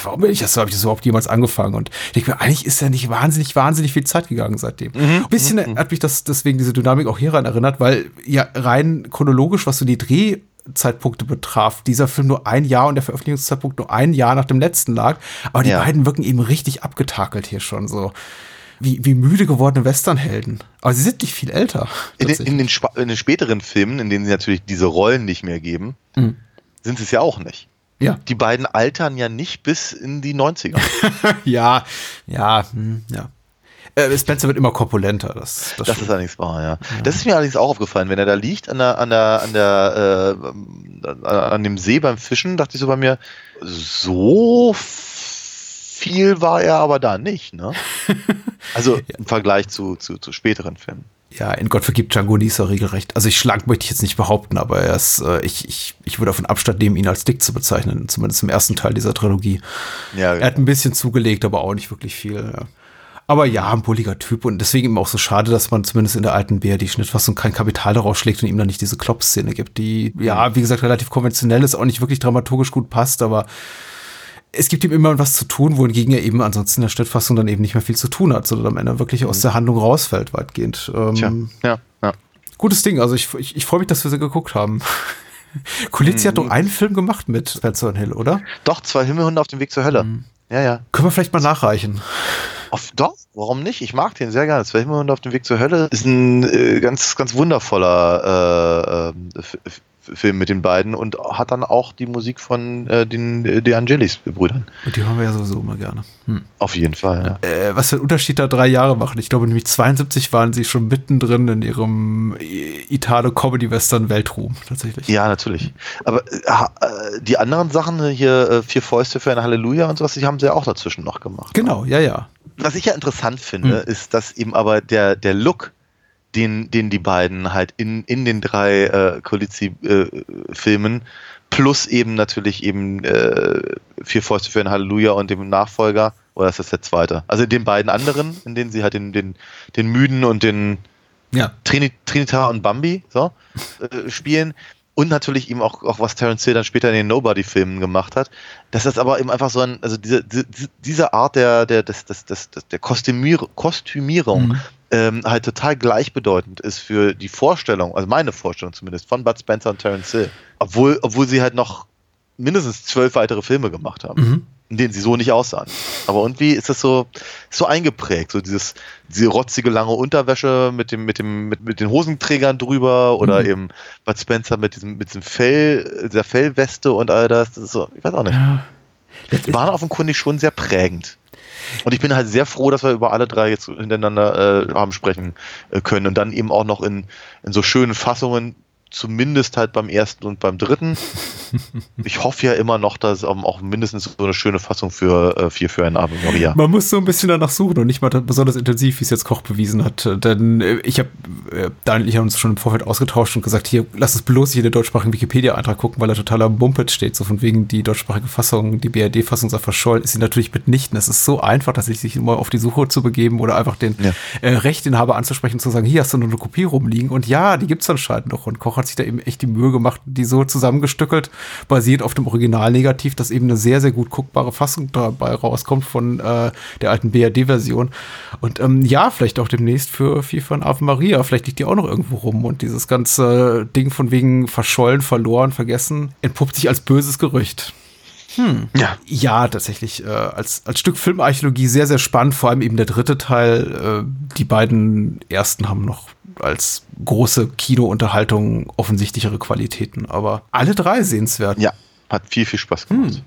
warum bin ich das? Habe ich das überhaupt jemals angefangen? Und ich denke mir, eigentlich ist ja nicht wahnsinnig, wahnsinnig viel Zeit gegangen seitdem. Mhm. Ein bisschen mhm. hat mich das deswegen diese Dynamik auch hieran erinnert, weil ja rein chronologisch, was so die Dreh Zeitpunkte betraf, dieser Film nur ein Jahr und der Veröffentlichungszeitpunkt nur ein Jahr nach dem letzten lag. Aber die ja. beiden wirken eben richtig abgetakelt hier schon so wie, wie müde gewordene Westernhelden. Aber sie sind nicht viel älter. In den, in, den, in den, späteren Filmen, in denen sie natürlich diese Rollen nicht mehr geben, mhm. sind sie es ja auch nicht. Ja. Die beiden altern ja nicht bis in die 90er. (laughs) ja, ja, hm, ja. Äh, Spencer wird immer korpulenter. Das, das, das ist allerdings wahr, ja. ja. Das ist mir allerdings auch aufgefallen. Wenn er da liegt an der, an der, an der, äh, an dem See beim Fischen, dachte ich so bei mir, so viel war er aber da nicht, ne? (laughs) Also ja. im Vergleich zu, zu, zu späteren Filmen. Ja, in Gott vergibt Django Nieser regelrecht. Also ich schlank möchte ich jetzt nicht behaupten, aber er ist, äh, ich, ich, ich würde davon Abstand nehmen, ihn als dick zu bezeichnen, zumindest im ersten Teil dieser Trilogie. Ja, er hat ein bisschen zugelegt, aber auch nicht wirklich viel. Ja. Aber ja, ein bulliger Typ und deswegen eben auch so schade, dass man zumindest in der alten BRD-Schnittfassung kein Kapital daraus schlägt und ihm dann nicht diese Klopp-Szene gibt, die, ja, wie gesagt, relativ konventionell ist, auch nicht wirklich dramaturgisch gut passt, aber es gibt ihm immer was zu tun, wohingegen er eben ansonsten in der Schnittfassung dann eben nicht mehr viel zu tun hat, sondern am Ende wirklich aus mhm. der Handlung rausfällt, weitgehend. Ähm, Tja, ja, ja. Gutes Ding, also ich, ich, ich freue mich, dass wir sie geguckt haben. (laughs) Kulizzi mhm. hat doch einen Film gemacht mit Spencer und Hill, oder? Doch, zwei Himmelhunde auf dem Weg zur Hölle. Mhm. Ja, ja. Können wir vielleicht mal nachreichen. Auf, doch, warum nicht? Ich mag den sehr gerne. Zwei Himmelhunde auf dem Weg zur Hölle ist ein äh, ganz, ganz wundervoller äh, äh Film mit den beiden und hat dann auch die Musik von äh, den äh, De Angelis-Brüdern. Und die hören wir ja sowieso immer gerne. Hm. Auf jeden Fall, ja. Äh, was für einen Unterschied da drei Jahre machen. Ich glaube, nämlich 72 waren sie schon mittendrin in ihrem Italo-Comedy-Western-Weltruhm, tatsächlich. Ja, natürlich. Aber äh, äh die anderen Sachen hier, äh, Vier Fäuste für ein Halleluja und sowas, die haben sie ja auch dazwischen noch gemacht. Genau, ja, ja. Was ich ja interessant finde, hm. ist, dass eben aber der, der Look den, den die beiden halt in, in den drei äh, Colici-Filmen äh, plus eben natürlich eben äh, Vier Fäuste für ein Halleluja und dem Nachfolger, oder ist das der zweite? Also den beiden anderen, in denen sie halt den, den, den Müden und den ja. Trini, Trinitar und Bambi so, äh, spielen. Und natürlich eben auch, auch was Terence Hill dann später in den Nobody-Filmen gemacht hat. Das ist aber eben einfach so ein, also diese, diese Art der, der, des, des, des, der Kostümier Kostümierung, mhm ähm, halt total gleichbedeutend ist für die Vorstellung, also meine Vorstellung zumindest, von Bud Spencer und Terence Hill. Obwohl, obwohl sie halt noch mindestens zwölf weitere Filme gemacht haben, mhm. in denen sie so nicht aussahen. Aber irgendwie ist das so, so eingeprägt, so dieses, diese rotzige lange Unterwäsche mit dem, mit dem, mit, mit den Hosenträgern drüber oder mhm. eben Bud Spencer mit diesem, mit diesem Fell, dieser Fellweste und all das. Das ist so, ich weiß auch nicht. Ja. Die waren offenkundig schon sehr prägend. Und ich bin halt sehr froh, dass wir über alle drei jetzt hintereinander äh, haben sprechen äh, können und dann eben auch noch in, in so schönen Fassungen, zumindest halt beim ersten und beim dritten. (laughs) Ich hoffe ja immer noch, dass ähm, auch mindestens so eine schöne Fassung für äh, vier für ein Ave Maria. Man muss so ein bisschen danach suchen und nicht mal besonders intensiv, wie es jetzt Koch bewiesen hat. Denn äh, ich habe, äh, Daniel ich haben uns schon im Vorfeld ausgetauscht und gesagt, hier, lass uns bloß hier den deutschsprachigen Wikipedia-Eintrag gucken, weil da totaler Mumpet steht. So von wegen die deutschsprachige Fassung, die BRD-Fassung sei verschollen, ist sie natürlich mitnichten. Es ist so einfach, dass ich sich immer auf die Suche zu begeben oder einfach den Ja. äh, Rechteinhaber anzusprechen und zu sagen, hier hast du nur eine Kopie rumliegen. Und ja, die gibt's anscheinend noch. Und Koch hat sich da eben echt die Mühe gemacht, die so zusammengestückelt, basiert auf dem Originalnegativ, dass eben eine sehr, sehr gut guckbare Fassung dabei rauskommt von äh, der alten BRD-Version. Und ähm, ja, vielleicht auch demnächst für FIFA und Ave Maria. Vielleicht liegt die auch noch irgendwo rum. Und dieses ganze Ding von wegen verschollen, verloren, vergessen, entpuppt sich als böses Gerücht. Ja. Ja, tatsächlich. Äh, als, als Stück Filmarchäologie sehr, sehr spannend. Vor allem eben der dritte Teil. Äh, die beiden ersten haben noch als große Kinounterhaltung offensichtlichere Qualitäten. Aber alle drei sehenswert. Ja, hat viel, viel Spaß gemacht.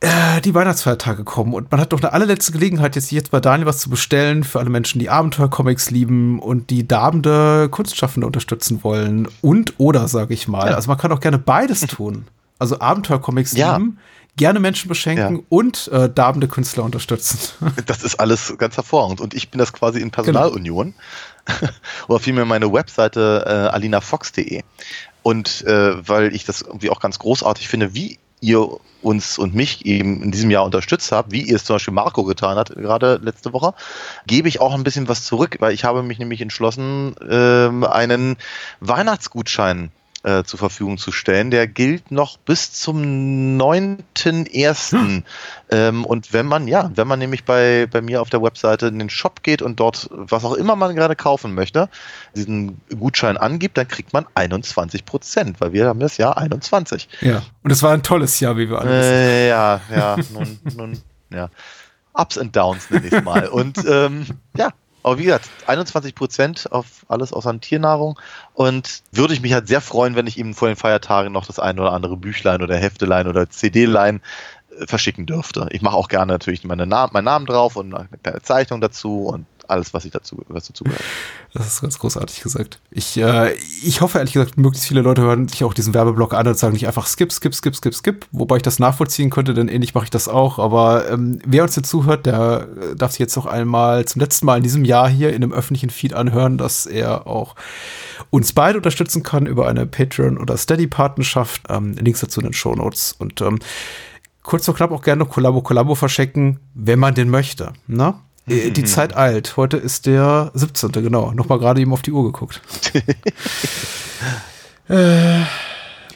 Äh, die Weihnachtsfeiertage kommen und man hat doch eine allerletzte Gelegenheit, jetzt, jetzt bei Daniel was zu bestellen für alle Menschen, die Abenteuercomics lieben und die darbende Kunstschaffende unterstützen wollen. Und oder, sage ich mal. Ja. Also man kann auch gerne beides tun. Also Abenteuercomics Ja. lieben, gerne Menschen beschenken Ja. und äh, darbende Künstler unterstützen. (laughs) Das ist alles ganz hervorragend. Und ich bin das quasi in Personalunion. (laughs) Oder vielmehr meine Webseite äh, alinafox.de. Und äh, weil ich das irgendwie auch ganz großartig finde, wie ihr uns und mich eben in diesem Jahr unterstützt habt, wie ihr es zum Beispiel Marco getan hat, gerade letzte Woche, gebe ich auch ein bisschen was zurück, weil ich habe mich nämlich entschlossen, ähm, einen Weihnachtsgutschein äh, zur Verfügung zu stellen. Der gilt noch bis zum 9.1. Ähm, und wenn man, ja, wenn man nämlich bei, bei mir auf der Webseite in den Shop geht und dort, was auch immer man gerade kaufen möchte, diesen Gutschein angibt, dann kriegt man 21 Prozent, weil wir haben das Jahr 21. Ja. Und es war ein tolles Jahr, wie wir alle wissen. Äh, ja, ja, nun, nun, ja. Ups and Downs nenne ich es mal. Und ähm, ja, aber wie gesagt, 21 Prozent auf alles außer Tiernahrung. Und würde ich mich halt sehr freuen, wenn ich ihm vor den Feiertagen noch das ein oder andere Büchlein oder Heftelein oder CD-Lein äh, verschicken dürfte. Ich mache auch gerne natürlich meine Namen, meinen Namen drauf und eine kleine Zeichnung dazu und alles, was ich dazu, was dazu gehört. Das ist ganz großartig gesagt. Ich, äh, ich hoffe ehrlich gesagt, möglichst viele Leute hören sich auch diesen Werbeblock an und sagen nicht einfach skip, skip, skip, skip, skip, wobei ich das nachvollziehen könnte, denn ähnlich mache ich das auch. Aber ähm, wer uns jetzt zuhört, der äh, darf sich jetzt noch einmal zum letzten Mal in diesem Jahr hier in einem öffentlichen Feed anhören, dass er auch uns beide unterstützen kann über eine Patreon- oder Steady-Partnerschaft. Ähm, Links dazu in den Shownotes. Und ähm, kurz und knapp auch gerne Kollabo Kollabo verschenken, wenn man den möchte. Ne? Äh, Die Zeit eilt. Heute ist der 17. genau. Nochmal gerade eben auf die Uhr geguckt. (laughs) äh,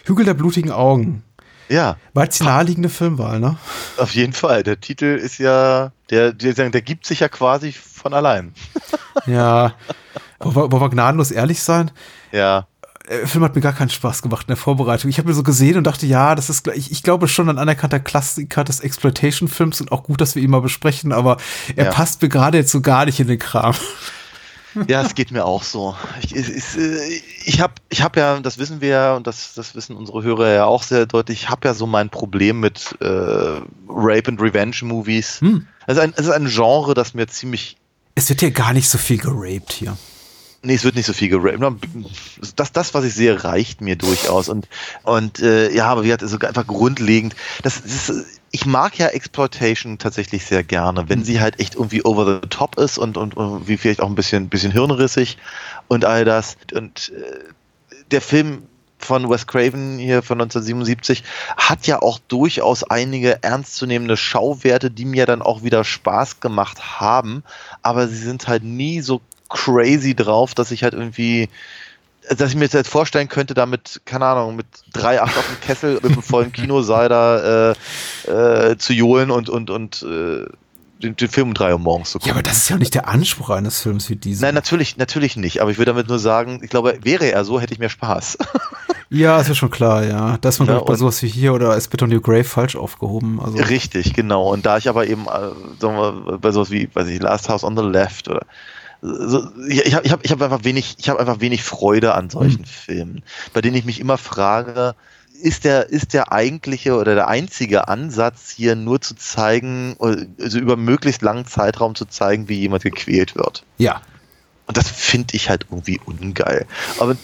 Hügel der blutigen Augen. Ja, War jetzt die naheliegende Filmwahl, ne? auf jeden Fall. Der Titel ist ja, der, der, der gibt sich ja quasi von allein. Ja. (laughs) Wollen wir, wollen wir gnadenlos ehrlich sein? Ja. Der Film hat mir gar keinen Spaß gemacht in der Vorbereitung. Ich habe mir so gesehen und dachte, ja, das ist, ich, ich glaube schon ein anerkannter Klassiker des Exploitation-Films und auch gut, dass wir ihn mal besprechen, aber er Ja. passt mir gerade jetzt so gar nicht in den Kram. (laughs) Ja, es geht mir auch so. Ich, äh, ich habe ich hab ja, das wissen wir ja und das, das wissen unsere Hörer ja auch sehr deutlich, ich habe ja so mein Problem mit äh, Rape and Revenge Movies. Hm. Es, ist ein, es ist ein Genre, das mir ziemlich Es wird ja gar nicht so viel geraped hier. Nee, es wird nicht so viel geraped. Das, das, was ich sehe, reicht mir durchaus. Und, und äh, ja, aber wie gesagt, also einfach grundlegend. Das, das ist, ich mag ja Exploitation tatsächlich sehr gerne, wenn sie halt echt irgendwie over the top ist und, und, und wie vielleicht auch ein bisschen, bisschen hirnrissig und all das. Und äh, der Film von Wes Craven hier von 1977 hat ja auch durchaus einige ernstzunehmende Schauwerte, die mir dann auch wieder Spaß gemacht haben, aber sie sind halt nie so crazy drauf, dass ich halt irgendwie dass ich mir jetzt halt vorstellen könnte, damit, keine Ahnung, mit drei Acht auf dem Kessel mit einem vollen Kinosaal da äh, äh, zu johlen und, und, und äh, den, den Film um drei Uhr morgens zu gucken. Ja, aber das ist ja auch nicht der Anspruch eines Films wie dieser. Nein, natürlich, natürlich nicht. Aber ich würde damit nur sagen, ich glaube, wäre er so, hätte ich mehr Spaß. (laughs) Ja, ist ja schon klar, ja. Da ist man Ja, bei sowas wie hier oder Spit on Your Grave falsch aufgehoben. Also, Richtig, genau. Und da ich aber eben, äh, sagen wir, bei sowas wie, weiß ich, Last House on the Left oder so, ich habe ich hab, ich hab einfach wenig, ich habe einfach wenig Freude an solchen Mhm. Filmen, bei denen ich mich immer frage, ist der, ist der eigentliche oder der einzige Ansatz hier nur zu zeigen, also über möglichst langen Zeitraum zu zeigen, wie jemand gequält wird. Ja. Und das finde ich halt irgendwie ungeil. Aber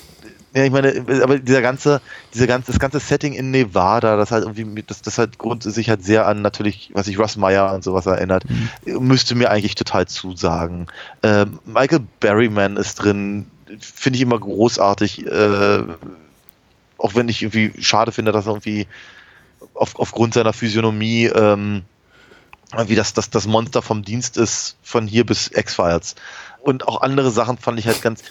ja, ich meine, aber dieser ganze, dieser ganze, das ganze Setting in Nevada, das halt irgendwie, das, das halt grundsätzlich halt sehr an natürlich, was sich Russ Meyer und sowas erinnert, müsste mir eigentlich total zusagen. Ähm, Michael Berryman ist drin, finde ich immer großartig, äh, auch wenn ich irgendwie schade finde, dass er irgendwie auf, aufgrund seiner Physiognomie ähm, wie das, das, das Monster vom Dienst ist, von hier bis X-Files. Und auch andere Sachen fand ich halt ganz.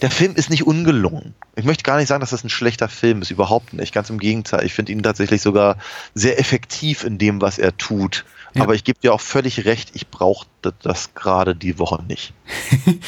Der Film ist nicht ungelungen. Ich möchte gar nicht sagen, dass das ein schlechter Film ist, überhaupt nicht. Ganz im Gegenteil. Ich finde ihn tatsächlich sogar sehr effektiv in dem, was er tut. Ja. Aber ich gebe dir auch völlig recht, ich brauchte das gerade die Woche nicht. (laughs)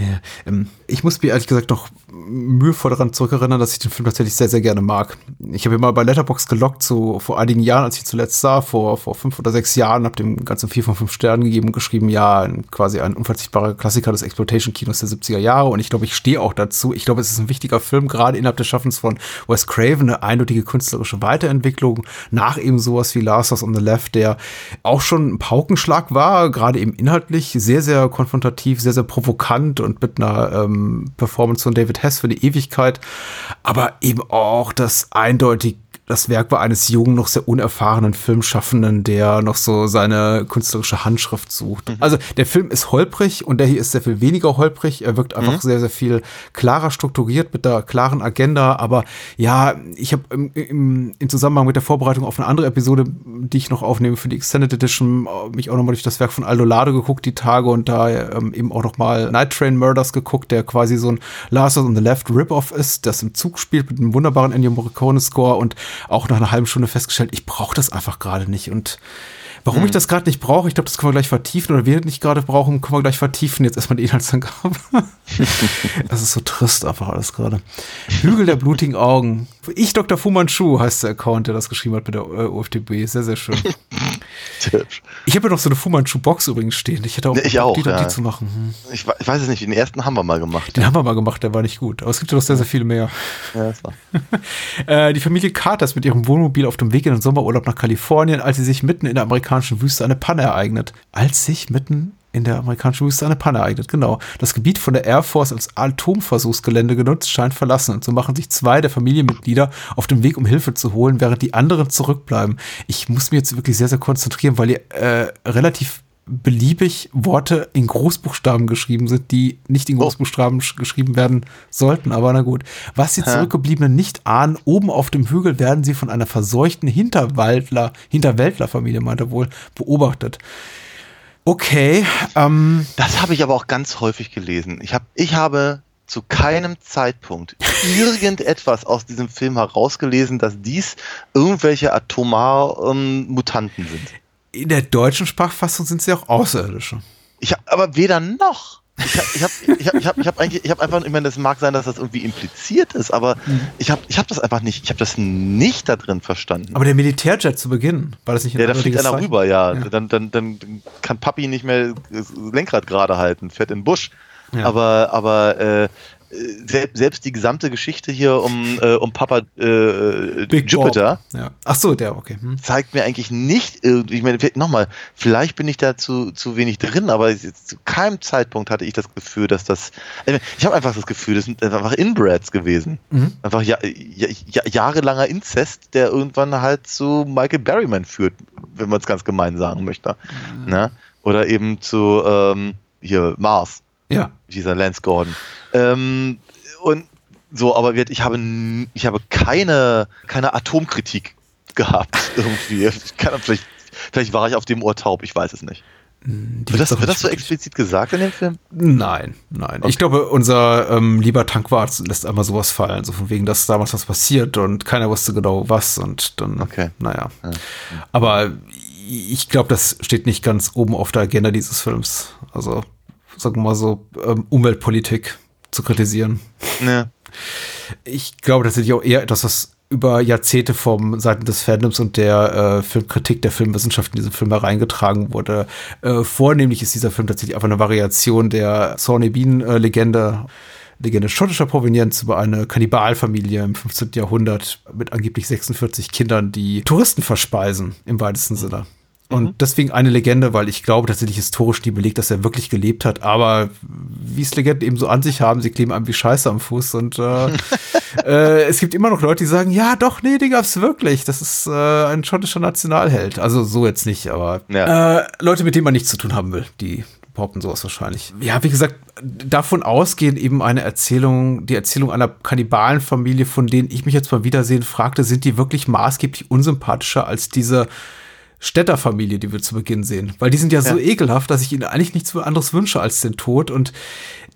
Ja, ähm, ich muss mir ehrlich gesagt noch mühevoll daran zurückerinnern, dass ich den Film tatsächlich sehr, sehr gerne mag. Ich habe ihn mal bei Letterbox gelockt, so vor einigen Jahren, als ich zuletzt sah, vor, vor fünf oder sechs Jahren, habe dem Ganzen vier von fünf Sternen gegeben und geschrieben, ja, quasi ein unverzichtbarer Klassiker des Exploitation-Kinos der 70er Jahre. Und ich glaube, ich stehe auch dazu. Ich glaube, es ist ein wichtiger Film, gerade innerhalb des Schaffens von Wes Craven, eine eindeutige künstlerische Weiterentwicklung nach eben sowas wie Last House on the Left, der auch schon ein Paukenschlag war, gerade eben inhaltlich sehr, sehr konfrontativ, sehr, sehr provokant und mit einer ähm, Performance von David Hess für die Ewigkeit, aber eben auch das eindeutig das Werk war eines jungen, noch sehr unerfahrenen Filmschaffenden, der noch so seine künstlerische Handschrift sucht. Also der Film ist holprig und der hier ist sehr viel weniger holprig. Er wirkt einfach sehr, sehr viel klarer strukturiert mit der klaren Agenda. Aber ja, ich habe im, im, im Zusammenhang mit der Vorbereitung auf eine andere Episode, die ich noch aufnehme für die Extended Edition, äh, mich auch nochmal durch das Werk von Aldo Lado geguckt, die Tage und da ähm, eben auch nochmal Night Train Murders geguckt, der quasi so ein Last on the Left Rip-Off ist, das im Zug spielt mit einem wunderbaren Ennio Morricone Score und auch nach einer halben Stunde festgestellt, ich brauche das einfach gerade nicht und Warum ich das gerade nicht brauche, ich glaube, das können wir gleich vertiefen oder wir nicht gerade brauchen, können wir gleich vertiefen. Jetzt erstmal die Inhaltsangabe. (laughs) das ist so trist einfach alles gerade. Hügel der blutigen Augen. Ich, Dr. Fu Manchu, heißt der Account, der das geschrieben hat mit der äh, UFDB. Sehr, sehr schön. Ich habe ja noch so eine Fu Manchu-Box übrigens stehen. Ich hätte auch, Ja, ich auch, die, ja. die zu machen. Hm. Ich, ich weiß es nicht, den ersten haben wir mal gemacht. Den haben wir mal gemacht, der war nicht gut. Aber es gibt ja noch sehr, sehr viele mehr. Ja, das war. (laughs) Äh, die Familie Carter ist mit ihrem Wohnmobil auf dem Weg in den Sommerurlaub nach Kalifornien, als sie sich mitten in der amerikanischen Wüste eine Panne ereignet. Als sich mitten in der amerikanischen Wüste eine Panne ereignet, genau. Das Gebiet von der Air Force als Atomversuchsgelände genutzt, scheint verlassen. Und so machen sich zwei der Familienmitglieder auf den Weg, um Hilfe zu holen, während die anderen zurückbleiben. Ich muss mich jetzt wirklich sehr, sehr konzentrieren, weil ihr äh, relativ beliebig Worte in Großbuchstaben geschrieben sind, die nicht in Großbuchstaben sch- geschrieben werden sollten, aber na gut. Was die Zurückgebliebenen nicht ahnen, oben auf dem Hügel werden sie von einer verseuchten Hinterwaldler, Hinterwäldlerfamilie, meint er wohl, beobachtet. Okay, ähm, Das habe ich aber auch ganz häufig gelesen. Ich, hab, ich habe zu keinem Zeitpunkt irgendetwas aus diesem Film herausgelesen, dass dies irgendwelche atomar ähm, Mutanten sind. in der deutschen Sprachfassung sind sie auch Außerirdische. Ich aber weder noch. Ich habe ich hab, ich hab, ich hab, ich hab eigentlich, ich habe einfach, ich meine, das mag sein, dass das irgendwie impliziert ist, aber ich habe ich hab das einfach nicht, ich habe das nicht da drin verstanden. Aber der Militärjet zu Beginn, war das nicht ein ja, da fliegt einer Zeichen? rüber, ja. Ja. Dann, dann, dann kann Papi nicht mehr das Lenkrad gerade halten, fährt in den Busch. Ja. Aber, aber äh, selbst, die gesamte Geschichte hier um, äh, um Papa äh, Big Jupiter. Ja. Ach so, der, okay. Hm. zeigt mir eigentlich nicht irgendwie, ich meine, nochmal, vielleicht bin ich da zu, zu wenig drin, aber zu keinem Zeitpunkt hatte ich das Gefühl, dass das, ich, habe einfach das Gefühl, das sind einfach Inbreds gewesen. Mhm. Einfach ja, ja, ja, jahrelanger Inzest, der irgendwann halt zu Michael Berryman führt, wenn man es ganz gemein sagen möchte. Ne? Oder eben zu, ähm, hier, Mars Ja. dieser Lance Gordon. Ähm, und so, aber ich habe, ich habe keine, keine Atomkritik gehabt (laughs) irgendwie. Kann, vielleicht, vielleicht war ich auf dem Ohr taub, ich weiß es nicht. Die Wird das, wird das so explizit gesagt in dem Film? Nein, nein. Ich glaube, unser ähm, lieber Tankwart lässt einmal sowas fallen, so von wegen, dass damals was passiert und keiner wusste genau was und dann, Okay. naja. Aber ich glaube, das steht nicht ganz oben auf der Agenda dieses Films. Also, sagen wir mal so, ähm, Umweltpolitik zu kritisieren. Ne. Ich glaube tatsächlich auch eher etwas, was über Jahrzehnte vom Seiten des Fandoms und der äh, Filmkritik der Filmwissenschaft in diesen Film hereingetragen wurde. Äh, vornehmlich ist dieser Film tatsächlich einfach eine Variation der Sawney Bean-Legende. Legende schottischer Provenienz über eine Kannibalfamilie im 15. Jahrhundert mit angeblich 46 Kindern, die Touristen verspeisen, im weitesten Sinne. Und mhm. deswegen eine Legende, weil ich glaube tatsächlich historisch nie belegt, dass er wirklich gelebt hat. Aber wie es Legenden eben so an sich haben, sie kleben einem wie Scheiße am Fuß. Und äh, (laughs) äh, es gibt immer noch Leute, die sagen, ja doch, nee, die gab's wirklich. Das ist äh, ein schottischer Nationalheld. Also so jetzt nicht, aber ja. äh, Leute, mit denen man nichts zu tun haben will, die behaupten sowas wahrscheinlich. Ja, wie gesagt, davon ausgehend eben eine Erzählung, die Erzählung einer Kannibalenfamilie, von denen ich mich jetzt beim Wiedersehen fragte, sind die wirklich maßgeblich unsympathischer als diese Städterfamilie, die wir zu Beginn sehen. Weil die sind ja, ja, so ekelhaft, dass ich ihnen eigentlich nichts anderes wünsche als den Tod. Und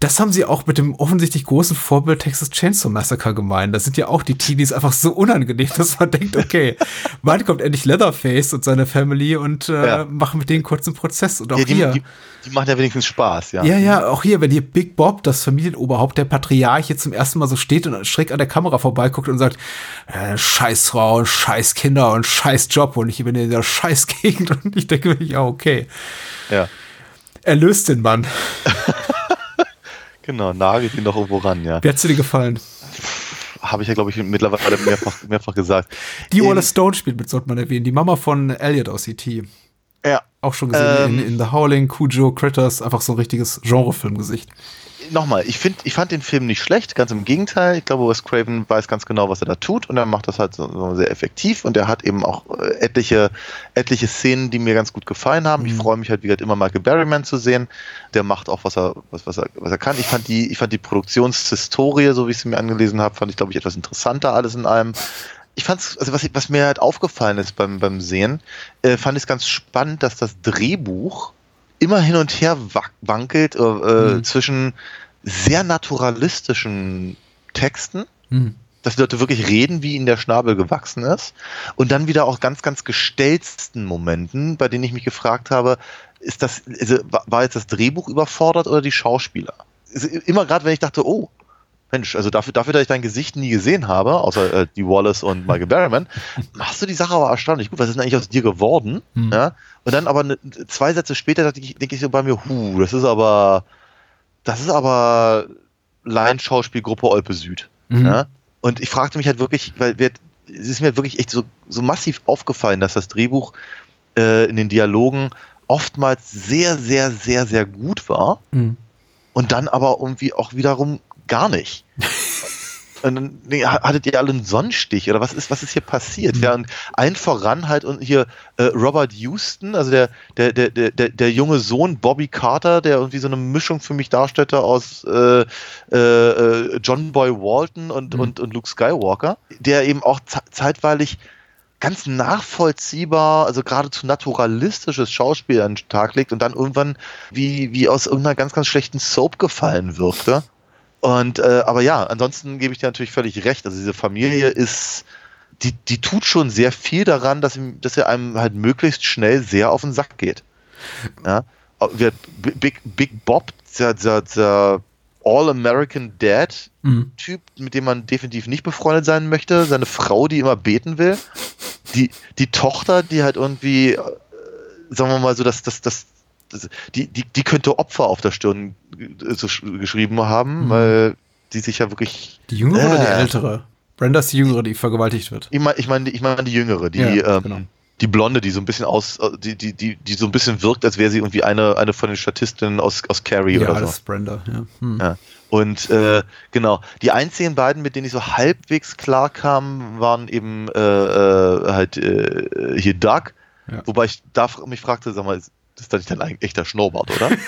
das haben sie auch mit dem offensichtlich großen Vorbild Texas Chainsaw Massacre gemeint. Das sind ja auch die Teenies einfach so unangenehm, dass man denkt, okay, (laughs) wann kommt endlich Leatherface und seine Family und äh, ja. machen mit denen kurz einen Prozess. Und auch ja, die, hier. Die, die machen ja wenigstens Spaß, ja. Ja, ja, auch hier, wenn hier Big Bob, das Familienoberhaupt, der Patriarch, jetzt zum ersten Mal so steht und schräg an der Kamera vorbeiguckt und sagt, äh, scheiß Frau, scheiß Kinder und scheiß Job und ich bin in der scheiß Gegend (laughs) und ich denke mir, ja, okay. Ja. Er löst den Mann. (laughs) Genau, nagelt ihn doch irgendwo ran, ja. Wie hat's dir gefallen? Habe ich ja, glaube ich, mittlerweile mehrfach, mehrfach gesagt. Die Wallace Stone spielt mit, sollte man erwähnen. Die Mama von Elliot aus E.T. Ja. Auch schon gesehen ähm, in, in, The Howling, Cujo, Critters, einfach so ein richtiges Genrefilmgesicht nochmal, ich ich fand den Film nicht schlecht, ganz im Gegenteil. Ich glaube, Wes Craven weiß ganz genau, was er da tut und er macht das halt so, so sehr effektiv und er hat eben auch äh, etliche, etliche Szenen, die mir ganz gut gefallen haben. Mhm. Ich freue mich halt, wie gesagt, immer Michael Berryman zu sehen. Der macht auch, was er, was, was er, was er kann. Ich fand die, ich fand die Produktionshistorie, so wie ich sie mir angelesen habe, fand ich, glaube ich, etwas interessanter alles in allem ich fand's, also was, was mir halt aufgefallen ist beim, beim Sehen, äh, fand ich es ganz spannend, dass das Drehbuch immer hin und her wankelt äh, mhm. zwischen sehr naturalistischen Texten, mhm. dass die Leute wirklich reden, wie ihnen der Schnabel gewachsen ist, und dann wieder auch ganz, ganz gestellsten Momenten, bei denen ich mich gefragt habe, ist das, also, war jetzt das Drehbuch überfordert oder die Schauspieler? Immer gerade, wenn ich dachte, oh, Mensch, also dafür, dafür, dass ich dein Gesicht nie gesehen habe, außer äh, die Wallace und Michael Berryman, (laughs) machst du die Sache aber erstaunlich gut. Was ist denn eigentlich aus dir geworden? Mhm. Ja? Und dann aber ne, zwei Sätze später denke ich, denke ich so bei mir, hu, das ist aber, das ist aber Laienschauspielgruppe Olpe Süd. Mhm. Ja? Und ich fragte mich halt wirklich, weil wir, es ist mir wirklich echt so, so massiv aufgefallen, dass das Drehbuch äh, in den Dialogen oftmals sehr, sehr, sehr, sehr gut war. Mhm. Und dann aber irgendwie auch wiederum gar nicht. (laughs) Und dann nee, hattet ihr alle einen Sonnenstich oder was ist, was ist hier passiert? Mhm. Ja, und ein voran halt und hier äh, Robert Houston, also der, der, der, der, der junge Sohn Bobby Carter, der irgendwie so eine Mischung für mich darstellte aus äh, äh, John Boy Walton und, mhm. und, und Luke Skywalker, der eben auch zeitweilig ganz nachvollziehbar, also geradezu naturalistisches Schauspiel an den Tag legt und dann irgendwann wie, wie aus irgendeiner ganz, ganz schlechten Soap gefallen wirkte. Und äh, aber ja, ansonsten gebe ich dir natürlich völlig recht. Also diese Familie ist, die, die tut schon sehr viel daran, dass, ihm, dass er einem halt möglichst schnell sehr auf den Sack geht. Ja? Big, Big Bob, der, der, der All-American Dad-Typ, mhm. mit dem man definitiv nicht befreundet sein möchte. Seine Frau, die immer beten will. Die, die Tochter, die halt irgendwie, äh, sagen wir mal so, das, das, das, die, die, die könnte Opfer auf der Stirn so geschrieben haben, mhm. weil die sich ja wirklich. Die jüngere äh, oder die ältere? Brenda ist die jüngere, die vergewaltigt wird. Ich meine, ich meine, ich meine die jüngere, die, ja, ähm, genau. die Blonde, die so ein bisschen aus, die, die, die, die so ein bisschen wirkt, als wäre sie irgendwie eine, eine von den Statistinnen aus, aus Carrie ja, oder so. Brenda, ja. Hm. ja. Und äh, genau, die einzigen beiden, mit denen ich so halbwegs klar kam, waren eben äh, äh, halt äh, hier Doug. Ja. Wobei ich da mich fragte, sag mal, das ist dann nicht dein ein echter Schnurrbart, oder? (laughs) ich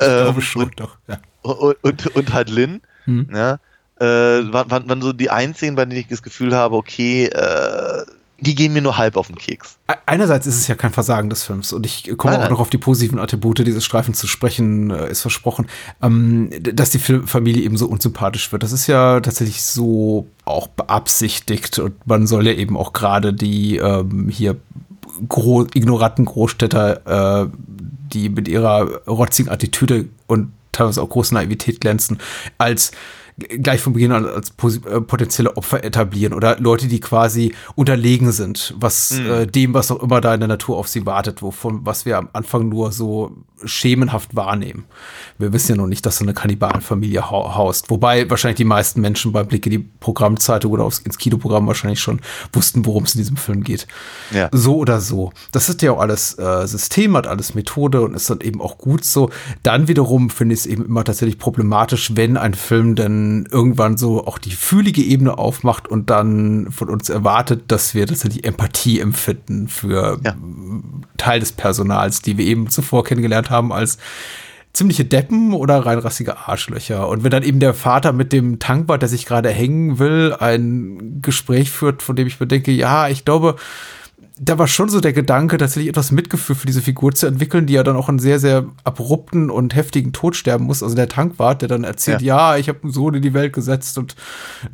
ähm, glaube schon, und, doch. Ja. Und, und, und, halt Lynn, hm. ja, äh, waren, waren, so die einzigen, bei denen ich das Gefühl habe, okay, äh, die gehen mir nur halb auf den Keks. Einerseits ist es ja kein Versagen des Films und ich komme nein, auch nein. noch auf die positiven Attribute dieses Streifens zu sprechen, äh, ist versprochen, ähm, dass die Familie eben so unsympathisch wird. Das ist ja tatsächlich so auch beabsichtigt und man soll ja eben auch gerade die ähm, hier gro ignoranten Großstädter, äh, die mit ihrer rotzigen Attitüde und teilweise auch großen Naivität glänzen, als gleich von Beginn an als äh, potenzielle Opfer etablieren oder Leute, die quasi unterlegen sind, was mhm. äh, dem, was auch immer da in der Natur auf sie wartet, wovon was wir am Anfang nur so schemenhaft wahrnehmen. Wir wissen ja noch nicht, dass so eine Kannibalenfamilie haust. Wobei wahrscheinlich die meisten Menschen beim Blick in die Programmzeitung oder aufs, ins Kinoprogramm wahrscheinlich schon wussten, worum es in diesem Film geht. Ja. So oder so. Das ist ja auch alles äh, System, hat alles Methode und ist dann eben auch gut so. Dann wiederum finde ich es eben immer tatsächlich problematisch, wenn ein Film dann irgendwann so auch die fühlige Ebene aufmacht und dann von uns erwartet, dass wir tatsächlich Empathie empfinden für ja. Teil des Personals, die wir eben zuvor kennengelernt kennengelernt haben als ziemliche Deppen oder reinrassige Arschlöcher. Und wenn dann eben der Vater mit dem Tankwart, der sich gerade hängen will, ein Gespräch führt, von dem ich mir denke, ja, ich glaube, da war schon so der Gedanke, tatsächlich etwas Mitgefühl für diese Figur zu entwickeln, die ja dann auch einen sehr, sehr abrupten und heftigen Tod sterben muss. Also der Tankwart, der dann erzählt, ja, ja ich habe einen Sohn in die Welt gesetzt und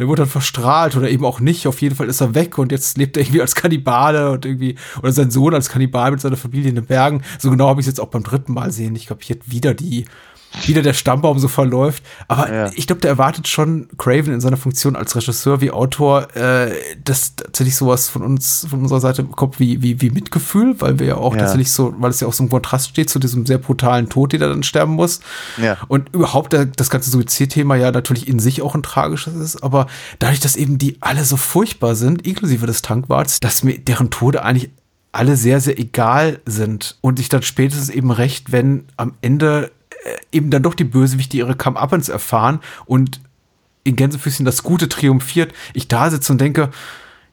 der wurde dann verstrahlt oder eben auch nicht. Auf jeden Fall ist er weg und jetzt lebt er irgendwie als Kannibale und irgendwie, oder sein Sohn als Kannibal mit seiner Familie in den Bergen. So genau habe ich es jetzt auch beim dritten Mal sehen. Ich glaube, ich hätte wieder die wieder der Stammbaum so verläuft. Aber ja. ich glaube, der erwartet schon Craven in seiner Funktion als Regisseur wie Autor, äh, dass tatsächlich sowas von uns, von unserer Seite kommt wie, wie, wie Mitgefühl, weil wir ja auch ja. tatsächlich so, weil es ja auch so ein Kontrast steht zu diesem sehr brutalen Tod, der dann sterben muss. Ja. Und überhaupt der, das ganze Suizidthema ja natürlich in sich auch ein tragisches ist, aber dadurch, dass eben die alle so furchtbar sind, inklusive des Tankwarts, dass mir deren Tode eigentlich alle sehr, sehr egal sind und ich dann spätestens eben recht, wenn am Ende äh, eben dann doch die Bösewichte ihre Come-Uppens erfahren und in Gänsefüßchen das Gute triumphiert, ich da sitze und denke,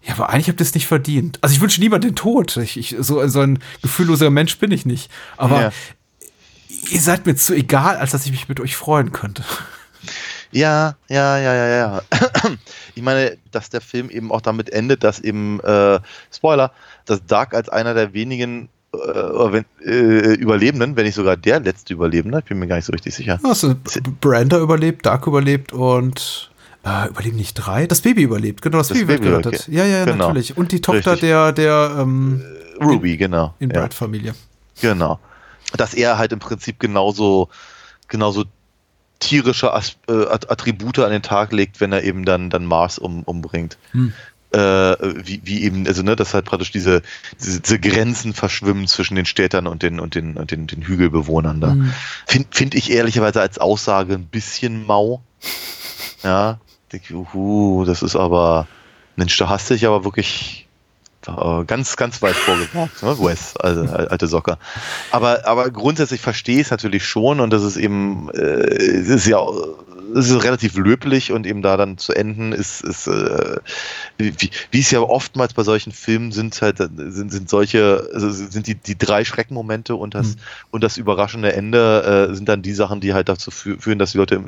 ja, aber eigentlich habt ihr es nicht verdient. Also ich wünsche niemand den Tod. Ich, ich, so, so ein gefühlloser Mensch bin ich nicht. Aber ja. ihr seid mir zu egal, als dass ich mich mit euch freuen könnte. Ja, ja, ja, ja, ja. (clears throat) Ich meine, dass der Film eben auch damit endet, dass eben, äh, Spoiler, dass Dark als einer der wenigen äh, wenn, äh, Überlebenden, wenn nicht sogar der letzte Überlebende, ich bin mir gar nicht so richtig sicher. Also, Branda überlebt, Dark überlebt und äh, überleben nicht drei? Das Baby überlebt, genau, das, das Baby, Baby wird gerettet. Okay. Ja, ja, genau. natürlich. Und die Tochter richtig. der, der ähm, äh, Ruby, genau. In ja. Brad-Familie. Genau. Dass er halt im Prinzip genauso, genauso tierische äh, Attribute an den Tag legt, wenn er eben dann, dann Mars um, umbringt. Hm äh, wie, wie eben, also ne, dass halt praktisch diese, diese, diese Grenzen verschwimmen zwischen den Städtern und den und den und den, den Hügelbewohnern da. Mhm. Finde find ich ehrlicherweise als Aussage ein bisschen mau. Ja, denke, uhu, das ist aber, Mensch, da hast du dich aber wirklich äh, ganz, ganz weit vorgebracht, ne? Wes, also alte Socker. Aber, aber grundsätzlich verstehe ich es natürlich schon und das ist eben, äh, ist ja es ist relativ löblich und eben da dann zu enden ist, ist äh, wie, wie es ja oftmals bei solchen Filmen sind halt sind, sind solche also sind die, die drei Schreckenmomente und das mhm. und das überraschende Ende äh, sind dann die Sachen, die halt dazu führen, dass die Leute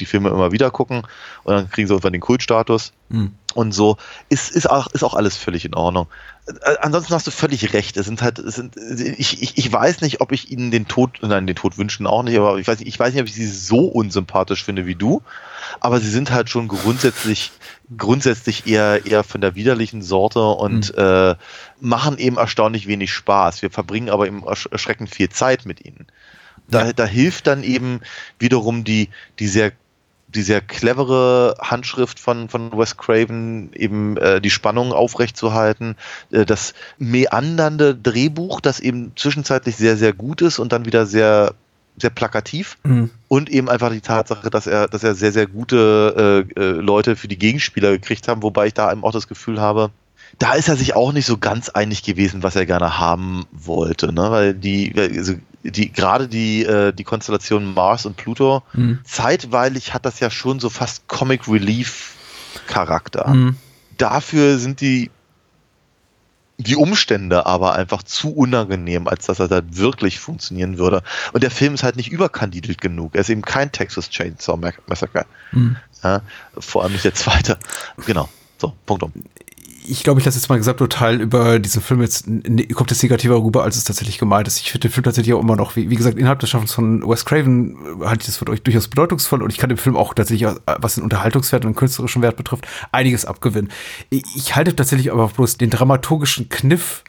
die Filme immer wieder gucken und dann kriegen sie irgendwann den Kultstatus. Mhm. Und so ist, ist, auch, ist auch alles völlig in Ordnung. Äh, ansonsten hast du völlig recht. Es sind halt, es sind, ich, ich, ich weiß nicht, ob ich ihnen den Tod, nein, den Tod wünschen auch nicht, aber ich weiß nicht, ich weiß nicht, ob ich sie so unsympathisch finde wie du. Aber sie sind halt schon grundsätzlich, grundsätzlich eher, eher von der widerlichen Sorte und mhm. äh, machen eben erstaunlich wenig Spaß. Wir verbringen aber eben erschreckend viel Zeit mit ihnen. Da, ja. da hilft dann eben wiederum die, die sehr die sehr clevere Handschrift von, von Wes Craven, eben äh, die Spannung aufrechtzuerhalten, äh, das meandernde Drehbuch, das eben zwischenzeitlich sehr, sehr gut ist und dann wieder sehr sehr plakativ mhm. und eben einfach die Tatsache, dass er, dass er sehr, sehr gute äh, äh, Leute für die Gegenspieler gekriegt haben, wobei ich da eben auch das Gefühl habe, da ist er sich auch nicht so ganz einig gewesen, was er gerne haben wollte, ne? Weil die, also die gerade die, äh, die Konstellation Mars und Pluto, mhm. zeitweilig hat das ja schon so fast Comic Relief Charakter. Mhm. Dafür sind die die Umstände aber einfach zu unangenehm, als dass er da wirklich funktionieren würde. Und der Film ist halt nicht überkandidelt genug. Er ist eben kein Texas Chainsaw Massacre. Mhm. Ja, vor allem nicht der zweite. Genau. So, Punkt um ich glaube, ich lasse jetzt mal gesagt total über diesen Film jetzt kommt es negativer rüber, als es tatsächlich gemeint ist. Ich finde den Film tatsächlich auch immer noch, wie, wie gesagt, innerhalb des Schaffens von Wes Craven äh, halte ich das für euch durchaus bedeutungsvoll und ich kann dem Film auch tatsächlich, äh, was den Unterhaltungswert und den künstlerischen Wert betrifft, einiges abgewinnen. Ich halte tatsächlich aber bloß den dramaturgischen Kniff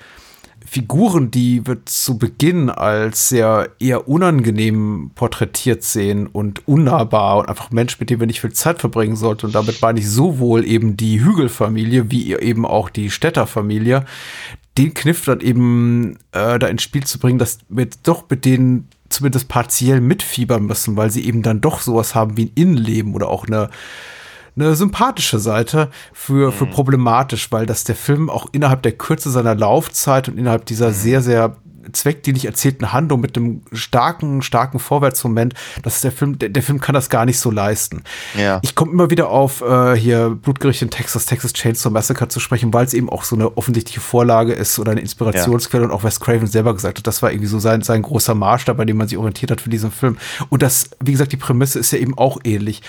Figuren, die wir zu Beginn als sehr eher unangenehm porträtiert sehen und unnahbar und einfach Mensch, mit dem wir nicht viel Zeit verbringen sollten. Und damit meine ich sowohl eben die Hügelfamilie wie eben auch die Städterfamilie. Den Kniff dann eben äh, da ins Spiel zu bringen, dass wir doch mit denen zumindest partiell mitfiebern müssen, weil sie eben dann doch sowas haben wie ein Innenleben oder auch eine eine sympathische Seite für, für mhm. problematisch, weil das der Film auch innerhalb der Kürze seiner Laufzeit und innerhalb dieser mhm. sehr, sehr zweckdienlich erzählten Handlung mit einem starken, starken Vorwärtsmoment, das ist der Film, der, der Film kann das gar nicht so leisten. Ja. Ich komme immer wieder auf äh, hier Blutgericht in Texas, Texas Chainsaw Massacre zu sprechen, weil es eben auch so eine offensichtliche Vorlage ist oder eine Inspirationsquelle ja. und auch Wes Craven selber gesagt hat, das war irgendwie so sein, sein großer Maßstab, bei dem man sich orientiert hat für diesen Film. Und das, wie gesagt, die Prämisse ist ja eben auch ähnlich.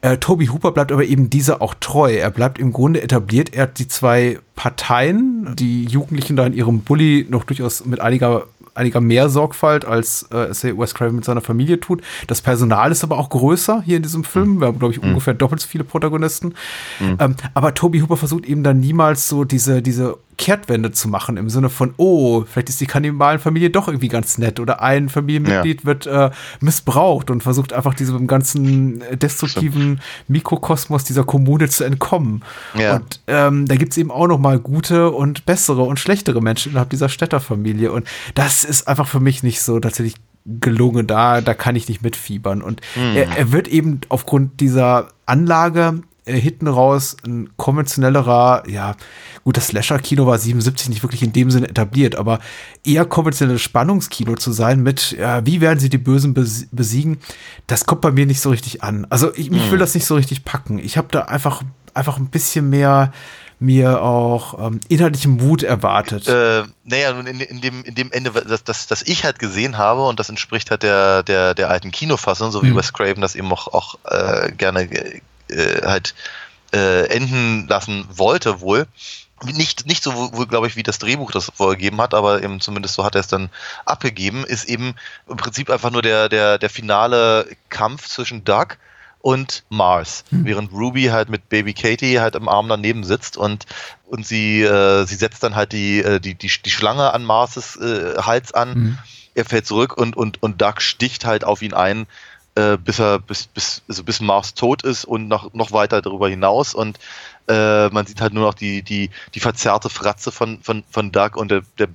Äh, Toby Hooper bleibt aber eben dieser auch treu. Er bleibt im Grunde etabliert, er hat die zwei Parteien, die Jugendlichen da in ihrem Bully noch durchaus mit einiger einiger mehr Sorgfalt, als äh, es Wes Craven mit seiner Familie tut. Das Personal ist aber auch größer hier in diesem Film. Mhm. Wir haben, glaube ich, mhm. ungefähr doppelt so viele Protagonisten. Mhm. Ähm, aber Toby Hooper versucht eben dann niemals so diese, diese Kehrtwende zu machen im Sinne von, oh, vielleicht ist die Kannibalenfamilie doch irgendwie ganz nett oder ein Familienmitglied ja. wird äh, missbraucht und versucht einfach diesem ganzen destruktiven Mikrokosmos dieser Kommune zu entkommen. Ja. Und ähm, da gibt es eben auch noch mal gute und bessere und schlechtere Menschen innerhalb dieser Städterfamilie und das ist einfach für mich nicht so tatsächlich gelungen. Da, da kann ich nicht mitfiebern. Und mhm. er, er wird eben aufgrund dieser Anlage äh, hinten raus ein konventionellerer, ja, gut, das Slasher-Kino war 77 nicht wirklich in dem Sinne etabliert, aber eher konventionelles Spannungskino zu sein mit, ja, wie werden sie die Bösen besiegen, das kommt bei mir nicht so richtig an. Also ich, ich will hm. das nicht so richtig packen. Ich habe da einfach, einfach ein bisschen mehr mir auch ähm, inhaltlichen Mut erwartet. Äh, naja, in, in, dem, in dem Ende, das, das, das ich halt gesehen habe, und das entspricht halt der, der, der alten Kinofassung, so wie mhm. Wes Craven das eben auch, auch äh, gerne äh, halt äh, enden lassen wollte wohl. Nicht, nicht so wohl, glaube ich, wie das Drehbuch das vorgegeben hat, aber eben zumindest so hat er es dann abgegeben, ist eben im Prinzip einfach nur der, der, der finale Kampf zwischen Doug und Mars, hm. während Ruby halt mit Baby Katie halt im Arm daneben sitzt und und sie äh, sie setzt dann halt die äh, die die, die Schlange an Mars' äh, Hals an. Hm. Er fällt zurück und und und Doug sticht halt auf ihn ein äh, bis er bis bis also bis Mars tot ist und noch noch weiter darüber hinaus und äh, man sieht halt nur noch die die die verzerrte Fratze von von von Doug und der, der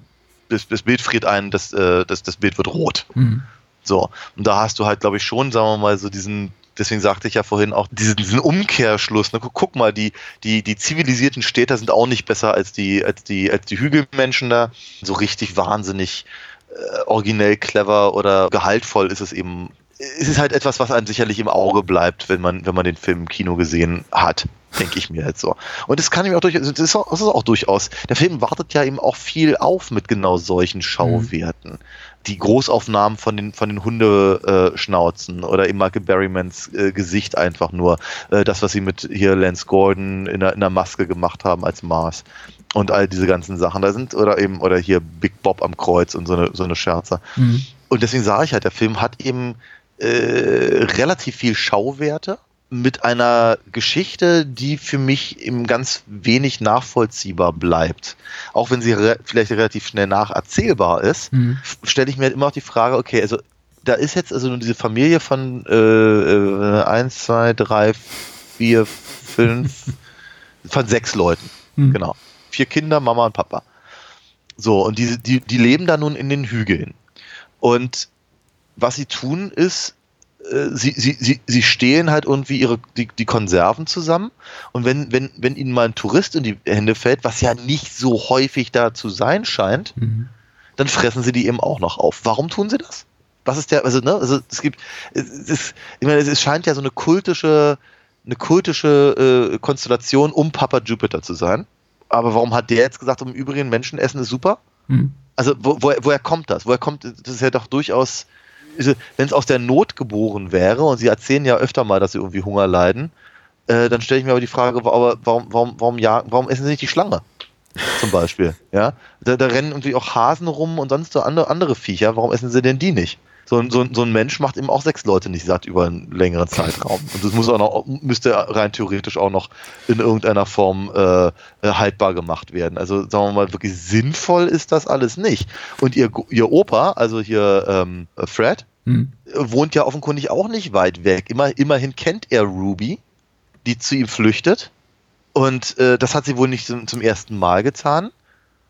das, das Bild friert ein, das, äh, das, das Bild wird rot. Mhm. So, und da hast du halt, glaube ich, schon, sagen wir mal, so diesen, deswegen sagte ich ja vorhin auch, diesen, diesen Umkehrschluss. Ne? Guck mal, die, die, die zivilisierten Städter sind auch nicht besser als die, als die, als die Hügelmenschen da. So richtig wahnsinnig äh, originell, clever oder gehaltvoll ist es eben es ist halt etwas, was einem sicherlich im Auge bleibt, wenn man, wenn man den Film im Kino gesehen hat, denke ich mir jetzt so. Und das kann ich mir auch durchaus, das ist auch, das ist auch durchaus, der Film wartet ja eben auch viel auf mit genau solchen Schauwerten. Mhm. Die Großaufnahmen von den, von den Hundeschnauzen oder eben Michael Berrymans äh, Gesicht einfach nur, äh, das, was sie mit hier Lance Gordon in der, in der Maske gemacht haben als Mars und all diese ganzen Sachen da sind oder eben oder hier Big Bob am Kreuz und so eine so eine Scherze. Mhm. Und deswegen sage ich halt, der Film hat eben äh, relativ viel Schauwerte mit einer Geschichte, die für mich eben ganz wenig nachvollziehbar bleibt. Auch wenn sie re vielleicht relativ schnell nacherzählbar ist, mhm. stelle ich mir halt immer auch die Frage, okay, also da ist jetzt also nur diese Familie von äh, äh, eins, zwei, drei, vier, fünf, (laughs) von sechs Leuten. Mhm. Genau. Vier Kinder, Mama und Papa. So, und die, die, die leben da nun in den Hügeln. Und was sie tun, ist, äh, sie, sie, sie, sie stehlen halt irgendwie ihre, die, die Konserven zusammen und wenn, wenn, wenn ihnen mal ein Tourist in die Hände fällt, was ja nicht so häufig da zu sein scheint, mhm. dann fressen sie die eben auch noch auf. Warum tun sie das? Was ist der, also, ne, also es gibt, es, ist, ich meine, es scheint ja so eine kultische, eine kultische äh, Konstellation um Papa Jupiter zu sein. Aber warum hat der jetzt gesagt, im Übrigen Menschen essen ist super? Mhm. Also wo, woher, woher kommt das? Woher kommt, das ist ja doch durchaus wenn es aus der Not geboren wäre, und sie erzählen ja öfter mal, dass sie irgendwie Hunger leiden, äh, dann stelle ich mir aber die Frage, aber warum, warum, warum, ja, warum essen sie nicht die Schlange? Zum Beispiel. Ja? Da, da rennen irgendwie auch Hasen rum und sonst so andere, andere Viecher. Warum essen sie denn die nicht? so ein, so, ein, so ein Mensch macht eben auch sechs Leute nicht satt über einen längeren Zeitraum. Und das muss auch noch, müsste rein theoretisch auch noch in irgendeiner Form äh, äh, haltbar gemacht werden. Also sagen wir mal, wirklich sinnvoll ist das alles nicht. Und ihr, ihr Opa, also hier ähm, Fred, hm. wohnt ja offenkundig auch nicht weit weg. Immer, immerhin kennt er Ruby, die zu ihm flüchtet. Und äh, das hat sie wohl nicht zum, zum ersten Mal getan.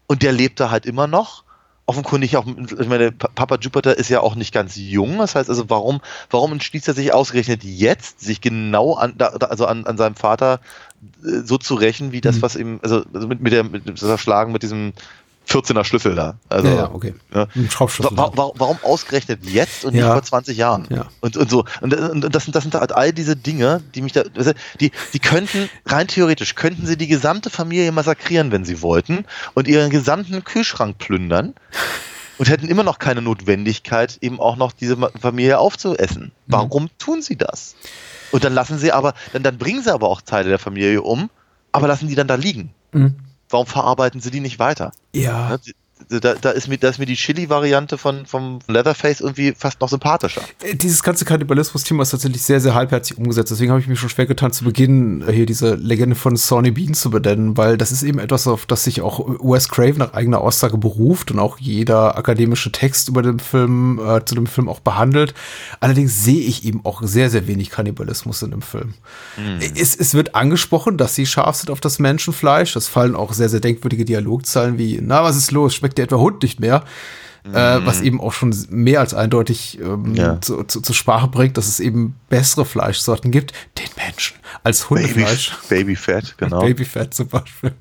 Und der lebt da halt immer noch offenkundig auch, ich meine, Papa Jupiter ist ja auch nicht ganz jung. Das heißt also, warum, warum entschließt er sich ausgerechnet jetzt, sich genau an, also an, an seinem Vater äh, so zu rächen, wie das, mhm. was ihm, also, also mit, mit der, mit dieser Schlagen mit diesem 14er Schlüssel da. Also, ja, ja okay. Ja. Wa wa warum ausgerechnet jetzt und nicht vor 20 Jahren? Ja. Und, und so. Und, und das, sind, das sind halt all diese Dinge, die mich da. Die, die könnten, rein theoretisch, könnten sie die gesamte Familie massakrieren, wenn sie wollten, und ihren gesamten Kühlschrank plündern und hätten immer noch keine Notwendigkeit, eben auch noch diese Familie aufzuessen. Mhm. Warum mhm. tun sie das? Und dann lassen sie aber, dann, dann bringen sie aber auch Teile der Familie um, aber lassen die dann da liegen. Mhm warum verarbeiten sie die nicht weiter? Ja. Ne, da, da, ist mir, da ist mir die Chili-Variante von, vom Leatherface irgendwie fast noch sympathischer. Äh, dieses ganze Kannibalismus-Thema ist tatsächlich sehr, sehr halbherzig umgesetzt. Deswegen habe ich mich schon schwer getan, zu Beginn äh, hier diese Legende von Sonny Bean zu benennen, weil das ist eben etwas, auf das sich auch Wes Craven nach eigener Aussage beruft und auch jeder akademische Text über den Film, äh, zu dem Film auch behandelt. Allerdings sehe ich eben auch sehr, sehr wenig Kannibalismus in dem Film. Mhm. Es, es wird angesprochen, dass sie scharf sind auf das Menschenfleisch. Es fallen auch sehr, sehr denkwürdige Dialogzeilen wie, na, was ist los? Schmeckt der etwa Hund nicht mehr. Mhm. Äh, was eben auch schon mehr als eindeutig ähm, ja. zu, zu, zur Sprache bringt, dass es eben bessere Fleischsorten gibt, den Menschen, als Hundefleisch. Baby, Babyfett, (laughs) genau. Babyfett zum Beispiel.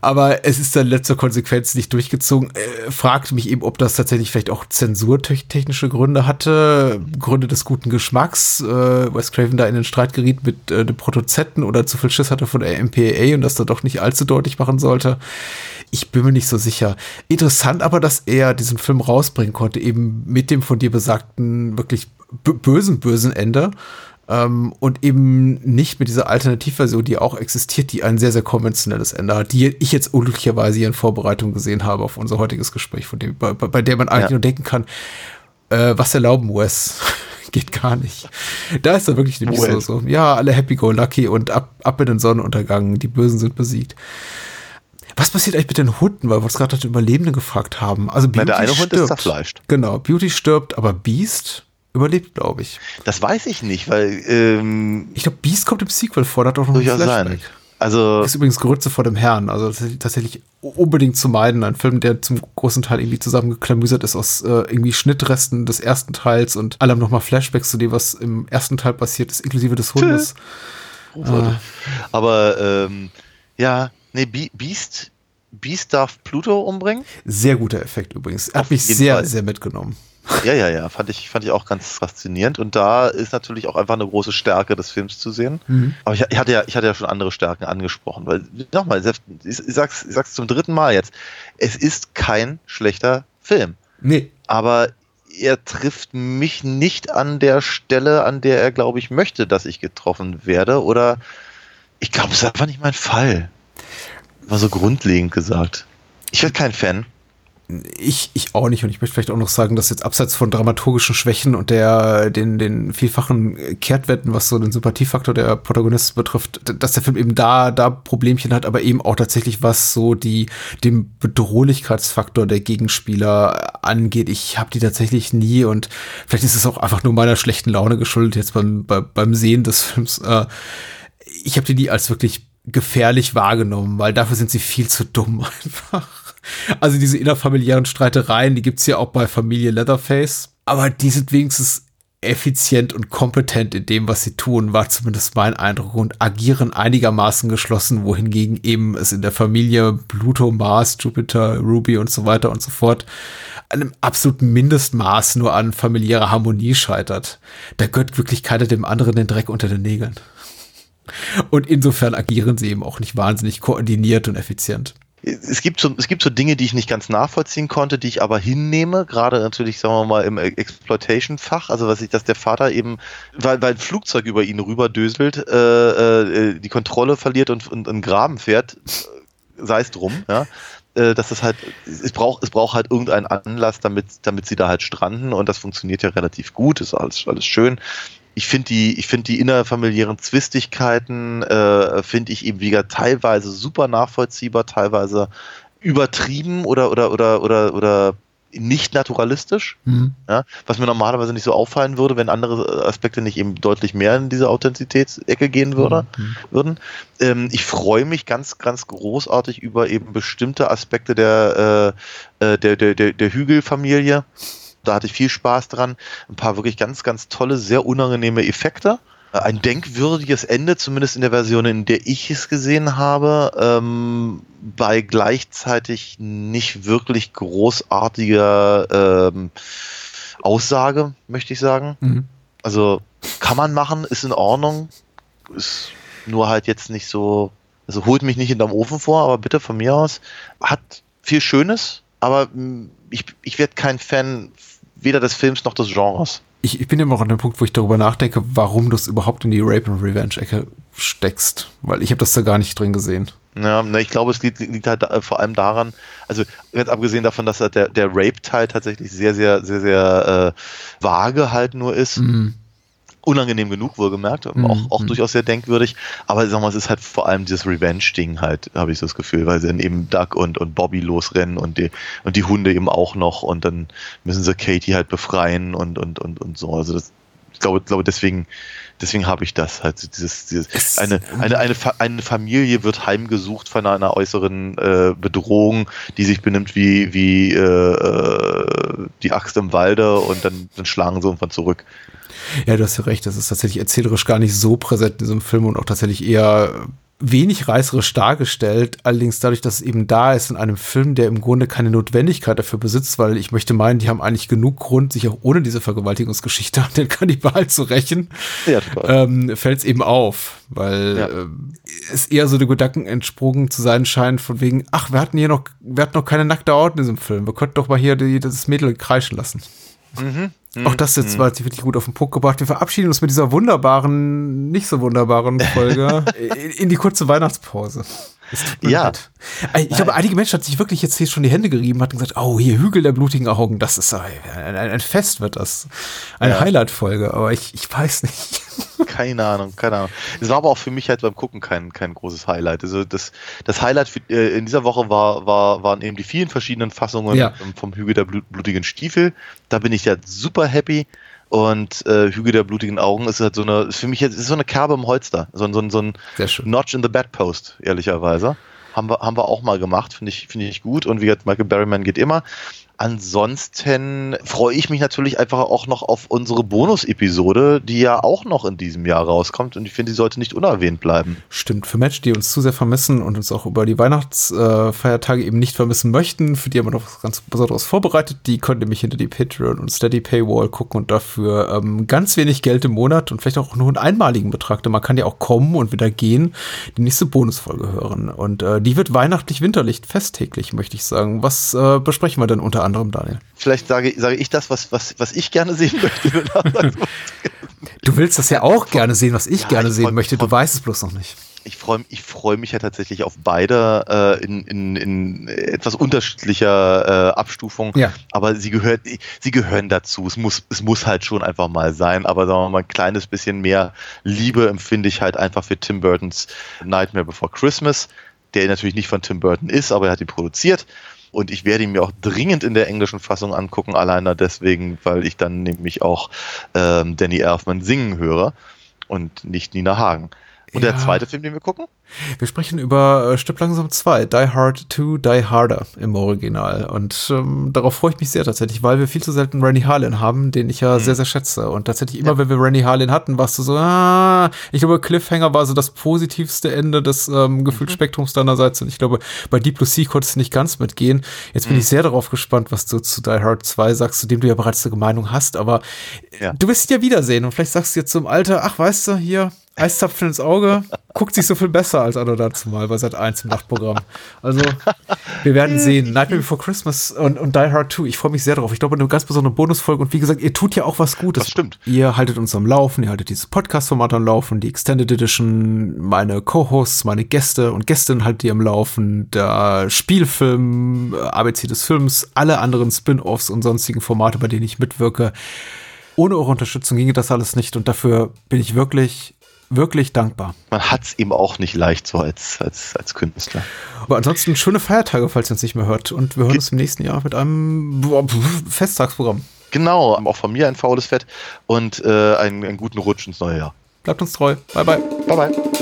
Aber es ist dann letzter Konsequenz nicht durchgezogen. Äh, fragt mich eben, ob das tatsächlich vielleicht auch zensurtechnische Gründe hatte, Gründe des guten Geschmacks. Äh, Wes Craven da in den Streit geriet mit äh, dem Produzenten oder zu viel Schiss hatte von der MPAA und das dann doch nicht allzu deutlich machen sollte. Ich bin mir nicht so sicher. Interessant aber, dass er diesen Film rausbringen konnte, eben mit dem von dir besagten wirklich bösen, bösen Ende. Ähm, und eben nicht mit dieser Alternativversion, die auch existiert, die ein sehr, sehr konventionelles Ende hat, die ich jetzt unglücklicherweise hier in Vorbereitung gesehen habe auf unser heutiges Gespräch, von dem, bei, bei der man eigentlich ja. nur denken kann, äh, was erlauben Wes? (laughs) Geht gar nicht. Da ist er wirklich nämlich so, so, ja, alle happy go lucky und ab, ab in den Sonnenuntergang, die Bösen sind besiegt. Was passiert eigentlich mit den Hunden, weil wir uns gerade nach den Überlebenden gefragt haben? Also Beauty der eine Hund stirbt. ist zerfleischt. Genau, Beauty stirbt, aber Beast überlebt, glaube ich. Das weiß ich nicht, weil ähm, ich glaube, Beast kommt im Sequel vor, da hat auch noch ein Flashback. Sein. Also ist übrigens Grütze vor dem Herrn, also tatsächlich unbedingt zu meiden. Ein Film, der zum großen Teil irgendwie zusammengeklamüsert ist aus äh, irgendwie Schnittresten des ersten Teils und allem nochmal Flashbacks zu dem, was im ersten Teil passiert ist, inklusive des Hundes. äh. Aber ähm, ja, nee, Beast, Beast darf Pluto umbringen. Sehr guter Effekt übrigens. Hat mich sehr, Fall. sehr mitgenommen. Ja, ja, ja, fand ich, fand ich auch ganz faszinierend. Und da ist natürlich auch einfach eine große Stärke des Films zu sehen. Mhm. Aber ich, ich, hatte ja, ich hatte ja schon andere Stärken angesprochen, weil, nochmal, ich, ich, sag's, ich sag's zum dritten Mal jetzt, es ist kein schlechter Film. Nee. Aber er trifft mich nicht an der Stelle, an der er, glaube ich, möchte, dass ich getroffen werde. Oder ich glaube, es ist einfach nicht mein Fall. War so grundlegend gesagt. Ich werde kein Fan ich, ich auch nicht. Und ich möchte vielleicht auch noch sagen, dass jetzt abseits von dramaturgischen Schwächen und der, den, den vielfachen Kehrtwetten, was so den Sympathiefaktor der Protagonisten betrifft, dass der Film eben da, da Problemchen hat, aber eben auch tatsächlich was so die, den Bedrohlichkeitsfaktor der Gegenspieler angeht. Ich habe die tatsächlich nie und vielleicht ist es auch einfach nur meiner schlechten Laune geschuldet jetzt beim, bei, beim Sehen des Films. Äh, ich habe die nie als wirklich gefährlich wahrgenommen, weil dafür sind sie viel zu dumm (laughs) einfach. Also diese innerfamiliären Streitereien, die gibt's ja auch bei Familie Leatherface. Aber die sind wenigstens effizient und kompetent in dem, was sie tun, war zumindest mein Eindruck und agieren einigermaßen geschlossen, wohingegen eben es in der Familie Pluto, Mars, Jupiter, Ruby und so weiter und so fort einem absoluten Mindestmaß nur an familiärer Harmonie scheitert. Da gehört wirklich keiner dem anderen den Dreck unter den Nägeln. Und insofern agieren sie eben auch nicht wahnsinnig koordiniert und effizient es gibt so, es gibt so Dinge, die ich nicht ganz nachvollziehen konnte, die ich aber hinnehme, gerade natürlich, sagen wir mal, im Exploitation-Fach, also was ich, dass der Vater eben, weil, weil ein Flugzeug über ihn rüberdöselt, äh, äh, die Kontrolle verliert und, einen Graben fährt, sei es drum, ja. äh, dass das halt, es braucht, es braucht halt irgendeinen Anlass, damit, damit sie da halt stranden und das funktioniert ja relativ gut, ist alles, alles schön. Ich finde die, ich finde die innerfamiliären Zwistigkeiten, äh, finde ich eben wieder teilweise super nachvollziehbar, teilweise übertrieben oder, oder, oder, oder, oder nicht naturalistisch, mhm. ja, was mir normalerweise nicht so auffallen würde, wenn andere Aspekte nicht eben deutlich mehr in diese Authentizitätsecke gehen würde, mhm. würden. Ähm, ich freue mich ganz, ganz großartig über eben bestimmte Aspekte der, äh, äh der, der, der, der Hügelfamilie. Da hatte ich viel Spaß dran. Ein paar wirklich ganz, ganz tolle, sehr unangenehme Effekte ein denkwürdiges Ende, zumindest in der Version, in der ich es gesehen habe, ähm, bei gleichzeitig nicht wirklich großartiger ähm, Aussage, möchte ich sagen. Mhm. Also kann man machen, ist in Ordnung, ist nur halt jetzt nicht so, also holt mich nicht hinterm Ofen vor, aber bitte von mir aus, hat viel Schönes, aber mm, ich, ich werde kein Fan weder des Films noch des Genres ich, ich bin immer noch an dem Punkt, wo ich darüber nachdenke, warum du es überhaupt in die Rape and Revenge-Ecke steckst. Weil ich habe das da gar nicht drin gesehen. Ja, ne, ich glaube, es liegt, liegt halt äh, vor allem daran, also ganz abgesehen davon, dass der, der Rape-Teil tatsächlich sehr, sehr, sehr, sehr äh, vage halt nur ist. Mhm unangenehm genug, wohlgemerkt, mhm. auch, auch mhm. durchaus sehr denkwürdig. Aber sag mal, es ist halt vor allem dieses Revenge-Ding halt, habe ich so das Gefühl, weil sie dann eben Duck und, und Bobby losrennen und die, und die Hunde eben auch noch und dann müssen sie Katie halt befreien und, und, und, und so. Also das, ich glaube, glaube deswegen, deswegen habe ich das halt, dieses, dieses eine, eine, eine, eine Familie wird heimgesucht von einer äußeren äh, Bedrohung, die sich benimmt wie, wie äh, äh die Axt im Walde und dann, dann schlagen sie irgendwann zurück. Ja, du hast ja recht, das ist tatsächlich erzählerisch gar nicht so präsent in diesem Film und auch tatsächlich eher wenig reißerisch dargestellt, allerdings dadurch, dass es eben da ist in einem Film, der im Grunde keine Notwendigkeit dafür besitzt, weil ich möchte meinen, die haben eigentlich genug Grund, sich auch ohne diese Vergewaltigungsgeschichte an den Kannibal zu rächen, ja, ähm, fällt es eben auf, weil ja. äh, es eher so die Gedanken entsprungen zu sein scheint, von wegen, ach, wir hatten hier noch, wir hatten noch keine nackte Haut in diesem Film, wir könnten doch mal hier die, das Mädel kreischen lassen. Mhm. Auch das jetzt mhm. war jetzt wirklich gut auf den Punkt gebracht. Wir verabschieden uns mit dieser wunderbaren, nicht so wunderbaren Folge (laughs) in die kurze Weihnachtspause. Ja. Leid. Ich glaube, einige Menschen hat sich wirklich jetzt hier schon die Hände gerieben, hatten gesagt, oh, hier Hügel der blutigen Augen, das ist ein, ein, ein Fest wird das. Eine ja. Highlight-Folge, aber ich, ich weiß nicht. Keine Ahnung, keine Ahnung. Es war aber auch für mich halt beim Gucken kein, kein großes Highlight. Also das, das Highlight für, äh, in dieser Woche war, war, waren eben die vielen verschiedenen Fassungen ja. vom Hügel der blutigen Stiefel. Da bin ich ja super happy. Und äh, Hügel der blutigen Augen ist halt so eine, ist für mich jetzt ist so eine Kerbe im Holster. So, so, so ein Notch in the Bedpost, ehrlicherweise. Haben wir, haben wir auch mal gemacht, finde ich, finde ich gut. Und wie gesagt, Michael Berryman geht immer. Ansonsten freue ich mich natürlich einfach auch noch auf unsere Bonus-Episode, die ja auch noch in diesem Jahr rauskommt und ich finde, die sollte nicht unerwähnt bleiben. Stimmt, für Menschen, die uns zu sehr vermissen und uns auch über die Weihnachtsfeiertage eben nicht vermissen möchten, für die haben wir noch was ganz Besonderes vorbereitet. Die können nämlich hinter die Patreon und Steady Paywall gucken und dafür ähm, ganz wenig Geld im Monat und vielleicht auch nur einen einmaligen Betrag. Man kann ja auch kommen und wieder gehen, die nächste Bonusfolge hören. Und äh, die wird weihnachtlich-winterlich festtäglich, möchte ich sagen. Was äh, besprechen wir denn unter anderem? Anderem, Daniel. Vielleicht sage, sage ich das, was, was, was ich gerne sehen möchte. (laughs) du willst das ja auch gerne sehen, was ich ja, gerne ich sehen möchte. Du weißt es bloß noch nicht. Ich freue ich freu mich ja tatsächlich auf beide äh, in, in, in etwas unterschiedlicher äh, Abstufung. Ja. Aber sie, gehört, sie gehören dazu. Es muss, es muss halt schon einfach mal sein. Aber sagen wir mal, ein kleines bisschen mehr Liebe empfinde ich halt einfach für Tim Burtons Nightmare Before Christmas, der natürlich nicht von Tim Burton ist, aber er hat ihn produziert. Und ich werde ihn mir auch dringend in der englischen Fassung angucken, alleine deswegen, weil ich dann nämlich auch ähm, Danny Elfman singen höre und nicht Nina Hagen. Und ja. der zweite Film, den wir gucken? Wir sprechen über äh, Stück langsam 2, Die Hard 2, Die Harder im Original. Und ähm, darauf freue ich mich sehr tatsächlich, weil wir viel zu selten Rennie Harlan haben, den ich ja mhm. sehr, sehr schätze. Und tatsächlich immer, ja. wenn wir Rennie Harlan hatten, warst du so, ah, ich glaube, Cliffhanger war so das positivste Ende des ähm, Gefühlsspektrums deinerseits. Und ich glaube, bei Deep Blue Sea konntest du nicht ganz mitgehen. Jetzt bin mhm. ich sehr darauf gespannt, was du zu Die Hard 2 sagst, zu dem du ja bereits eine Meinung hast. Aber ja. du wirst ihn ja wiedersehen. Und vielleicht sagst du jetzt zum Alter, ach, weißt du, hier, Eiszapfen ins Auge, guckt sich so viel besser als Anno dazu mal bei Sat 1 im Nachtprogramm. Also, wir werden sehen. Nightmare Before Christmas und, und Die Hard 2. Ich freue mich sehr drauf. Ich glaube, eine ganz besondere Bonusfolge. Und wie gesagt, ihr tut ja auch was Gutes. Das stimmt. Ihr haltet uns am Laufen, ihr haltet dieses Podcast-Format am Laufen, die Extended Edition, meine Co-Hosts, meine Gäste und Gästinnen haltet ihr am Laufen, der Spielfilm, ABC des Films, alle anderen Spin-Offs und sonstigen Formate, bei denen ich mitwirke. Ohne eure Unterstützung ginge das alles nicht und dafür bin ich wirklich wirklich dankbar. Man hat es eben auch nicht leicht so als, als, als Künstler. Aber ansonsten schöne Feiertage, falls ihr uns nicht mehr hört. Und wir hören Ge uns im nächsten Jahr mit einem Festtagsprogramm. Genau, auch von mir ein faules Fett und äh, einen, einen guten Rutsch ins neue Jahr. Bleibt uns treu. Bye, bye. Bye, bye.